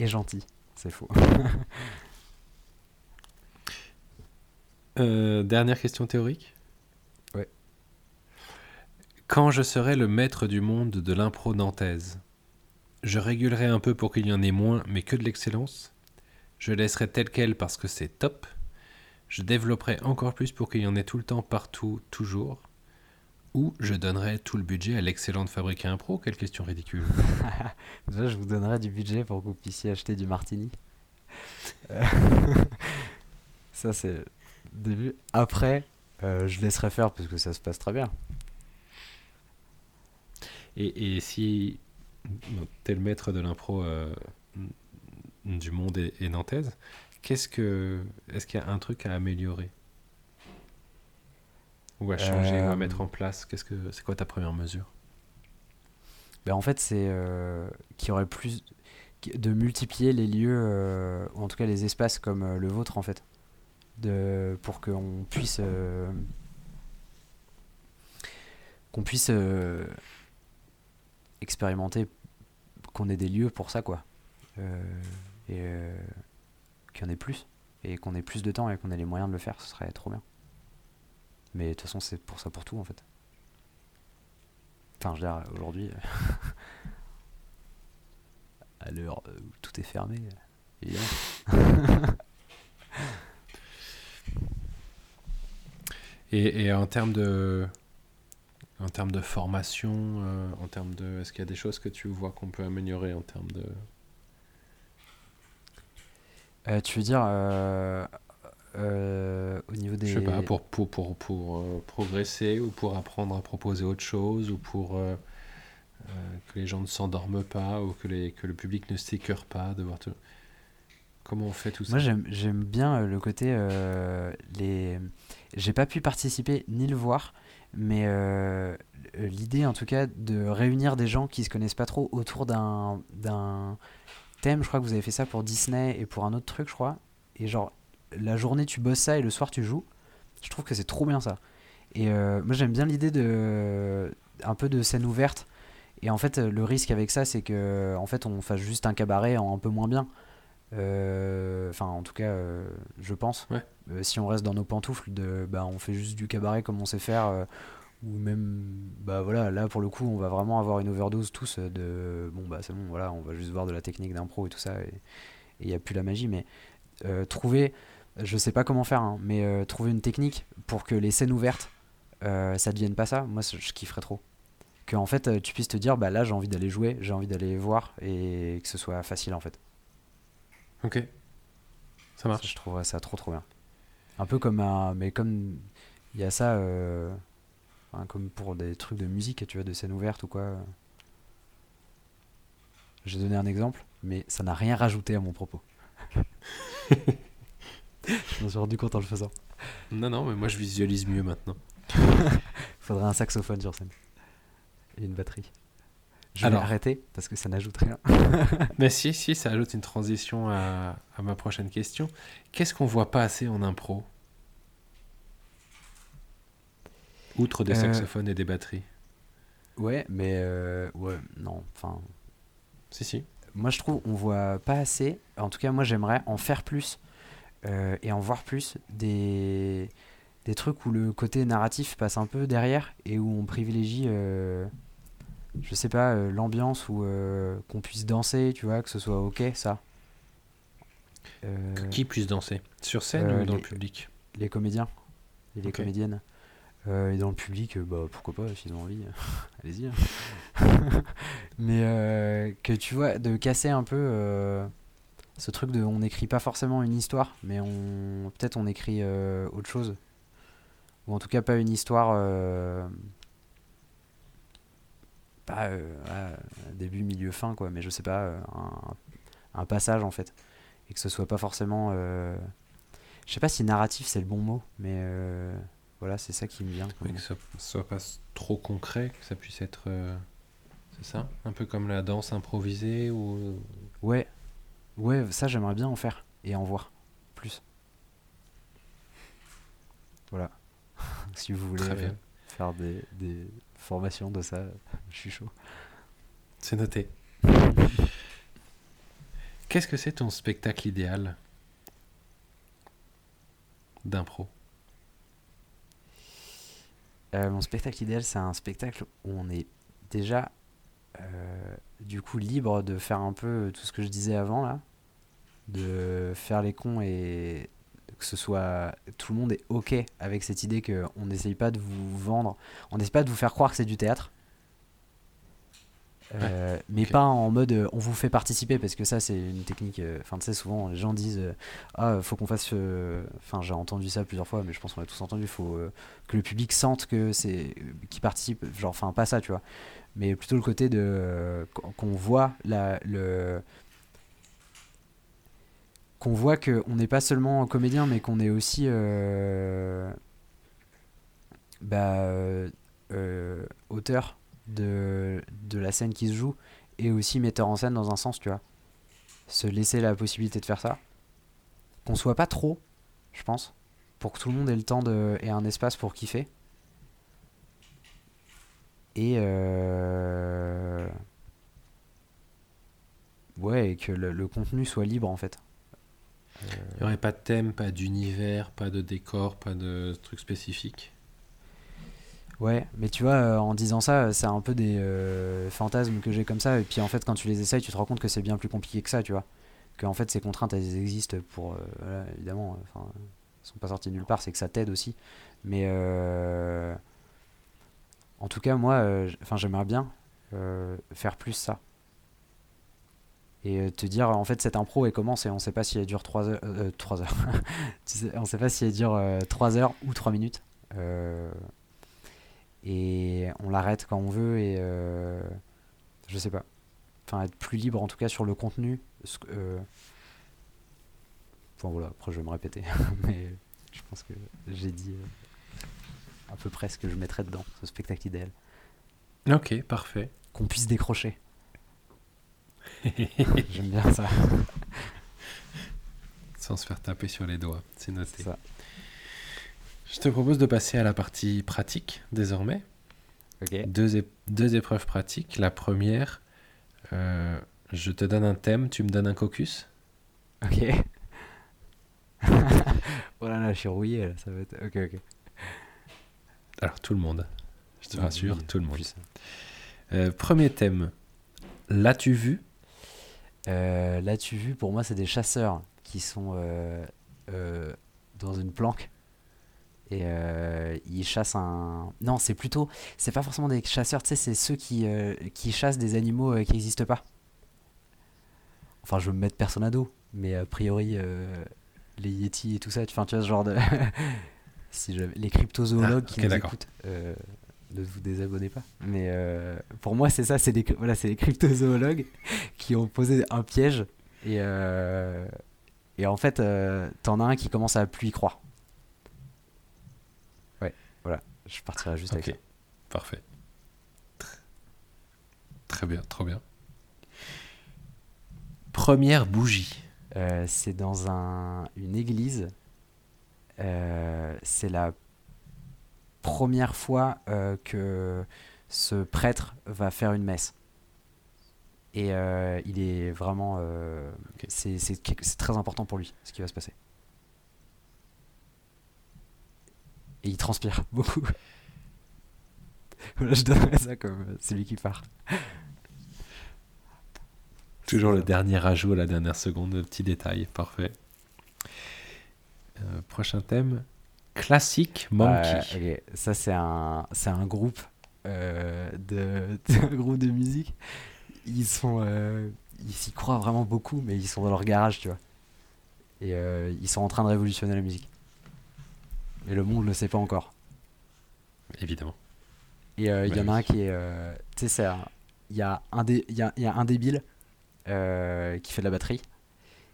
est gentil, c'est faux. Euh, dernière question théorique. Ouais. Quand je serai le maître du monde de l'impro nantaise, je régulerai un peu pour qu'il y en ait moins, mais que de l'excellence. Je laisserai tel quel parce que c'est top je développerai encore plus pour qu'il y en ait tout le temps, partout, toujours. Ou je donnerai tout le budget à l'excellente fabriquer un pro Quelle question ridicule. Déjà, je vous donnerai du budget pour que vous puissiez acheter du martini. Euh, ça, c'est le début. Après, euh, je laisserai faire parce que ça se passe très bien. Et, et si t'es le maître de l'impro euh, du monde et, et nantaise, Qu'est-ce que. Est-ce qu'il y a un truc à améliorer Ou à changer, ou à mettre en euh. place? Qu'est-ce que C'est quoi ta première mesure? Ben En fait, c'est euh, qu'il y aurait plus. de multiplier les lieux, euh, ou en tout cas les espaces comme le vôtre, en fait. De, pour qu'on puisse. qu'on puisse expérimenter, qu'on ait des lieux pour ça, quoi. et qu'il y en ait plus et qu'on ait plus de temps et qu'on ait les moyens de le faire, ce serait trop bien. Mais de toute façon, c'est pour ça pour tout en fait. Enfin, je veux dire, aujourd'hui, à l'heure où tout est fermé, et, et en termes de. En termes de formation, euh, en termes de. Est-ce qu'il y a des choses que tu vois qu'on peut améliorer en termes de euh, tu veux dire euh, euh, au niveau des. Je sais pas, pour, pour, pour, pour progresser ou pour apprendre à proposer autre chose ou pour que les gens ne s'endorment pas ou que, les, que le public ne s'écœure pas de voir tout. Comment on fait tout ça Moi, j'aime j'aime bien le côté. les... J'ai pas pu participer ni le voir, mais l'idée, en tout cas, de réunir des gens qui se connaissent pas trop autour d'un thème. Je crois que vous avez fait ça pour Disney et pour un autre truc, je crois. Et genre, la journée, tu bosses ça et le soir, tu joues. Je trouve que c'est trop bien ça. Et euh, moi, j'aime bien l'idée de. un peu de scène ouverte. Et en fait, le risque avec ça, c'est que en fait, on fasse juste un cabaret en un peu moins bien. Euh, Enfin, en tout cas, euh, je pense. Ouais. Euh, si on reste dans nos pantoufles, de, bah, on fait juste du cabaret comme on sait faire. Euh, ou même, bah voilà, là pour le coup, on va vraiment avoir une overdose tous de. Bon, bah c'est bon, voilà, on va juste voir de la technique d'impro et tout ça. Et il n'y a plus la magie. Mais euh, trouver, je sais pas comment faire, hein, mais euh, trouver une technique pour que les scènes ouvertes, euh, ça devienne pas ça, moi je kifferais trop. Que en fait, euh, tu puisses te dire, bah là j'ai envie d'aller jouer, j'ai envie d'aller voir et que ce soit facile en fait. Ok. Ça Ça, marche. je trouverais ça trop trop bien. Un peu comme un. Mais comme il y a ça, euh, enfin, comme pour des trucs de musique, tu vois, de scène ouverte ou quoi. J'ai donné un exemple, mais ça n'a rien rajouté à mon propos. je m'en suis rendu compte en le faisant. Non, non, mais moi je visualise mieux maintenant. Faudrait un saxophone sur scène. Et une batterie. Je vais Alors. arrêter parce que ça n'ajoute rien. Mais si, si, ça ajoute une transition à, à ma prochaine question. Qu'est-ce qu'on voit pas assez en impro? Outre des Euh, saxophones et des batteries. Ouais, mais euh, ouais, non, enfin. Si, si. moi je trouve on voit pas assez en tout cas moi j'aimerais en faire plus euh, et en voir plus des des trucs où le côté narratif passe un peu derrière et où on privilégie euh, je sais pas euh, l'ambiance ou euh, qu'on puisse danser tu vois que ce soit ok ça qui puisse danser? Sur scène ou dans les- le public? les comédiens et les comédiennes et dans le public euh, bah pourquoi pas s'ils ont envie allez-y hein. mais euh, que tu vois de casser un peu euh, ce truc de on n'écrit pas forcément une histoire mais on peut-être on écrit euh, autre chose ou en tout cas pas une histoire euh, pas euh, début milieu fin quoi mais je sais pas euh, un, un passage en fait et que ce soit pas forcément euh, je sais pas si narratif c'est le bon mot mais euh, voilà c'est ça qui me vient Oui, que ça soit pas trop concret, que ça puisse être. euh, C'est ça Un peu comme la danse improvisée ou. Ouais, ouais, ça j'aimerais bien en faire et en voir plus. Voilà. si vous voulez euh, faire des, des formations de ça, je suis chaud. C'est noté. Qu'est-ce que c'est ton spectacle idéal? D'impro Euh, mon spectacle idéal, c'est un spectacle où on est déjà euh, du coup libre de faire un peu tout ce que je disais avant là, de faire les cons et que ce soit tout le monde est ok avec cette idée que on n'essaye pas de vous vendre, on n'essaie pas de vous faire croire que c'est du théâtre. Euh, mais pas en mode euh, on vous fait participer parce que ça c'est une technique euh, enfin tu sais souvent les gens disent ah faut qu'on fasse enfin j'ai entendu ça plusieurs fois mais je pense qu'on l'a tous entendu faut que le public sente que c'est qui participe genre enfin pas ça tu vois. Mais plutôt le côté de qu'on voit la le qu'on voit que on n'est pas seulement comédien mais qu'on est aussi bah, auteur de, la scène qui se joue et aussi metteur en scène dans un sens tu vois se laisser la possibilité de faire ça qu'on soit pas trop je pense pour que tout le monde ait le temps de, et un espace pour kiffer. Et euh, ouais, et que le, le contenu soit libre en fait. Il n'y aurait pas de thème, pas d'univers, pas de décor, pas de truc spécifique Ouais, mais tu vois, euh, en disant ça, euh, c'est un peu des euh, fantasmes que j'ai comme ça. Et puis en fait, quand tu les essayes, tu te rends compte que c'est bien plus compliqué que ça, tu vois. Que en fait, ces contraintes, elles existent pour. euh, voilà, évidemment, euh, enfin, elles sont pas sorties de nulle part, c'est que ça t'aide aussi. Mais en tout cas, moi, enfin, j'aimerais bien faire plus ça. Et te dire, en fait, cette impro, elle commence et on sait pas si elle dure 3 heures. euh, 3 heures. Tu sais, on sait pas si elle dure 3 heures ou 3 minutes. Euh, et on l'arrête quand on veut et euh, je sais pas. Enfin, être plus libre en tout cas sur le contenu. Euh, Enfin voilà, après je vais me répéter, mais je pense que j'ai dit euh, à peu près ce que je mettrais dedans, ce spectacle idéal. Ok, parfait. Qu'on puisse décrocher. J'aime bien ça. Sans se faire taper sur les doigts, c'est noté. ça. Je te propose de passer à la partie pratique désormais. Deux, ép- deux épreuves pratiques. La première, euh, je te donne un thème, tu me donnes un caucus. Ok. oh là là, je suis rouillé là, ça va être. Ok, ok. Alors tout le monde, je te rassure, oui, tout le monde. Euh, premier thème, l'as-tu vu? Euh, là, tu vu, pour moi, c'est des chasseurs qui sont dans une planque et euh, ils chassent un. Non, c'est plutôt. C'est pas forcément des chasseurs, tu sais, c'est ceux qui, euh, qui chassent des animaux euh, qui n'existent pas. Enfin, je veux me mettre personne à dos, mais a priori, les Yeti et tout ça, tu, tu vois ce genre de. si Les cryptozoologues Ah, qui nous écoutent. ne vous désabonnez pas. Mais pour moi, c'est ça, c'est des, voilà, c'est des cryptozoologues qui ont posé un piège et, et en fait, t'en as un qui commence à plus y croire. Ouais, voilà, je partirai juste Ok, avec ça. parfait. Tr- Très bien, trop bien. Première bougie. Euh, c'est dans un, une église. Euh, c'est la première fois euh, que ce prêtre va faire une messe. Et il est vraiment. c'est très important pour lui, ce qui va se passer. Et il transpire beaucoup. voilà, je donnerais ça comme euh, celui qui part. Toujours le dernier ajout à la dernière seconde, le petit détail, parfait. Euh, prochain thème, classique monkey. Ça, c'est un, c'est un groupe euh, de, un groupe de musique. Ils sont, ils s'y croient vraiment beaucoup, mais ils sont dans leur garage, tu vois. Et ils sont en train de révolutionner la musique. Et le monde le sait pas encore. Évidemment. Et euh, il y en a oui. un qui est, euh, tu sais, il y a un dé- y a, il y a un débile euh, qui fait de la batterie.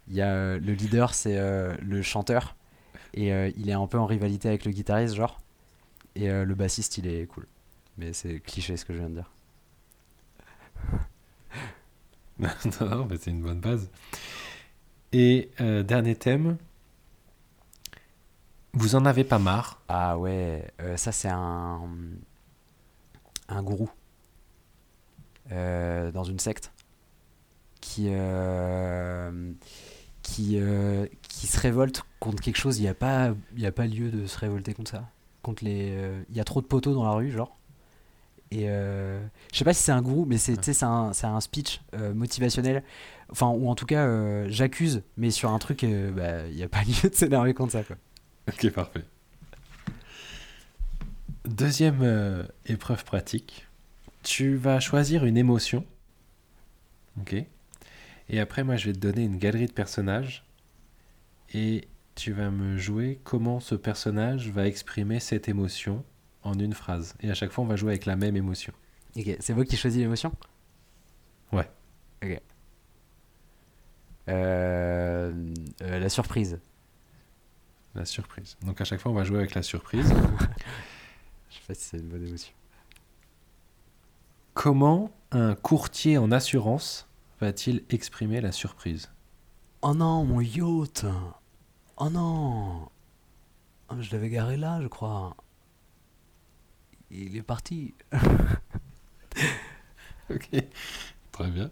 Il y a euh, le leader, c'est le chanteur. Et il est un peu en rivalité avec le guitariste, genre. Et le bassiste, il est cool. Mais c'est cliché ce que je viens de dire. non, non, mais c'est une bonne base. Et dernier thème, vous en avez pas marre? Ah ouais, euh, ça c'est un, un gourou euh, dans une secte qui, euh, qui, qui se révolte contre quelque chose. Il n'y a, pas- y a pas lieu de se révolter contre ça. Contre les, il y a trop de poteaux dans la rue, genre. Et je sais pas si c'est un gourou, mais c'est c'est un, un speech motivationnel. Enfin, ou en tout cas, j'accuse, mais sur un truc, bah, il n'y a pas lieu de s'énerver contre ça, quoi. Ok, parfait. Deuxième euh, épreuve pratique. Tu vas choisir une émotion. Ok. Et après, moi, je vais te donner une galerie de personnages. Et tu vas me jouer comment ce personnage va exprimer cette émotion en une phrase. Et à chaque fois, on va jouer avec la même émotion. Ok, c'est vous qui choisis l'émotion? Ouais. Ok. Euh, euh, la surprise. La surprise. Donc à chaque fois, on va jouer avec la surprise. Je sais pas si c'est une bonne émotion. Comment un courtier en assurance va-t-il exprimer la surprise? Oh non, mon yacht Oh non Ah, Je l'avais garé là, je crois. Il est parti. Ok, très bien.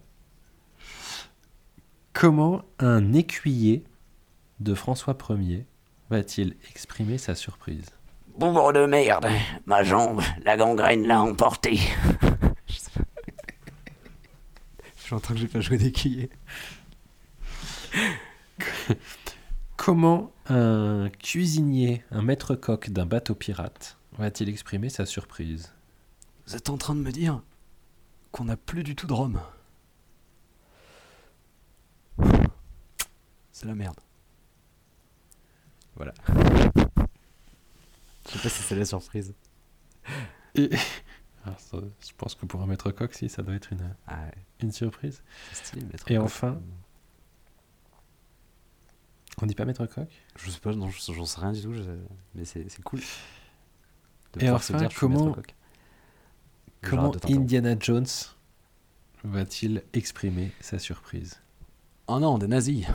Comment un écuyer de François Ier va-t-il exprimer sa surprise? Bougre de merde, ma jambe, la gangrène l'a emporté. J'entends que j'ai pas joué d'écuyer. Comment un cuisinier, un maître coq d'un bateau pirate va-t-il exprimer sa surprise? Vous êtes en train de me dire qu'on n'a plus du tout de rhum. C'est la merde. Voilà. Je sais pas si c'est la surprise. Et... Ça, je pense que pour un maître coq, si, ça doit être une, Ah ouais, une surprise. c'est stylé, maître Et coq. enfin On dit pas maître coq? Je sais pas, non, je- j'en sais rien du tout, je- mais c'est c'est cool. de Et se enfin, dire, comment- coq. Comment. Indiana Jones va-t-il exprimer sa surprise? Oh non, des nazis.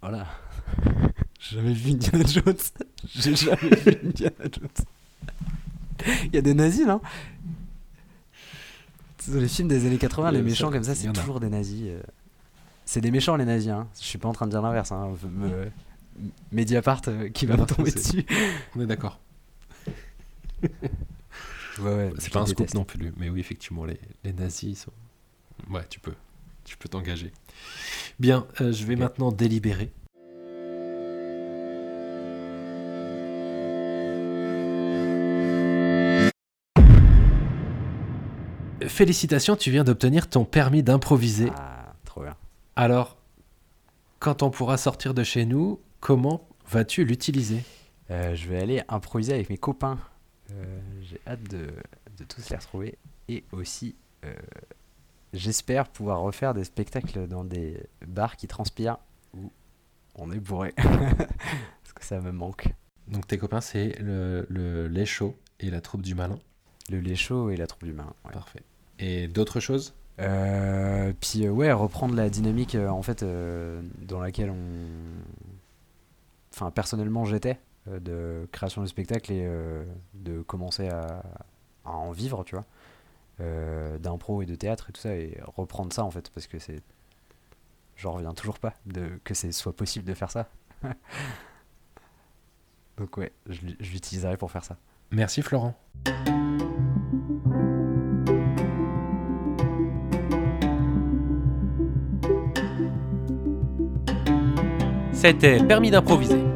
Voilà. J'ai jamais vu Indiana Jones. J'ai jamais vu Indiana Jones. Il y a des nazis, non? Dans les films des années 80, les Euh, méchants ça, comme ça, c'est toujours des nazis. euh. C'est des méchants, les nazis. Hein. Je suis pas en train de dire l'inverse. Hein. Me- Mediapart euh, qui va me tomber dessus. On est d'accord. Ouais, ouais, C'est pas un scoop déteste. non plus, mais oui, effectivement, les, les nazis sont. Ouais, tu peux. Tu peux t'engager. Bien, euh, je vais maintenant délibérer. Félicitations, tu viens d'obtenir ton permis d'improviser. Ah, trop bien. Alors, quand on pourra sortir de chez nous, comment vas-tu l'utiliser? Euh, je vais aller improviser avec mes copains. Euh, J'ai hâte de, de tous les retrouver. Et aussi, j'espère pouvoir refaire des spectacles dans des bars qui transpirent où on est bourré. Parce que ça me manque. Donc tes copains, c'est le, le lait chaud et la troupe du malin. Le lait chaud et la troupe d'humain. ouais. Parfait. Et d'autres choses? Euh, puis euh, ouais, reprendre la dynamique euh, en fait dans laquelle on, enfin personnellement j'étais de création de spectacle et de commencer à, à en vivre, tu vois, euh, d'impro et de théâtre et tout ça et reprendre ça en fait parce que c'est, j'en reviens toujours pas de que c'est soit possible de faire ça. Donc ouais, je, je l'utiliserai pour faire ça. Merci Florent. C'était Permis d'improviser.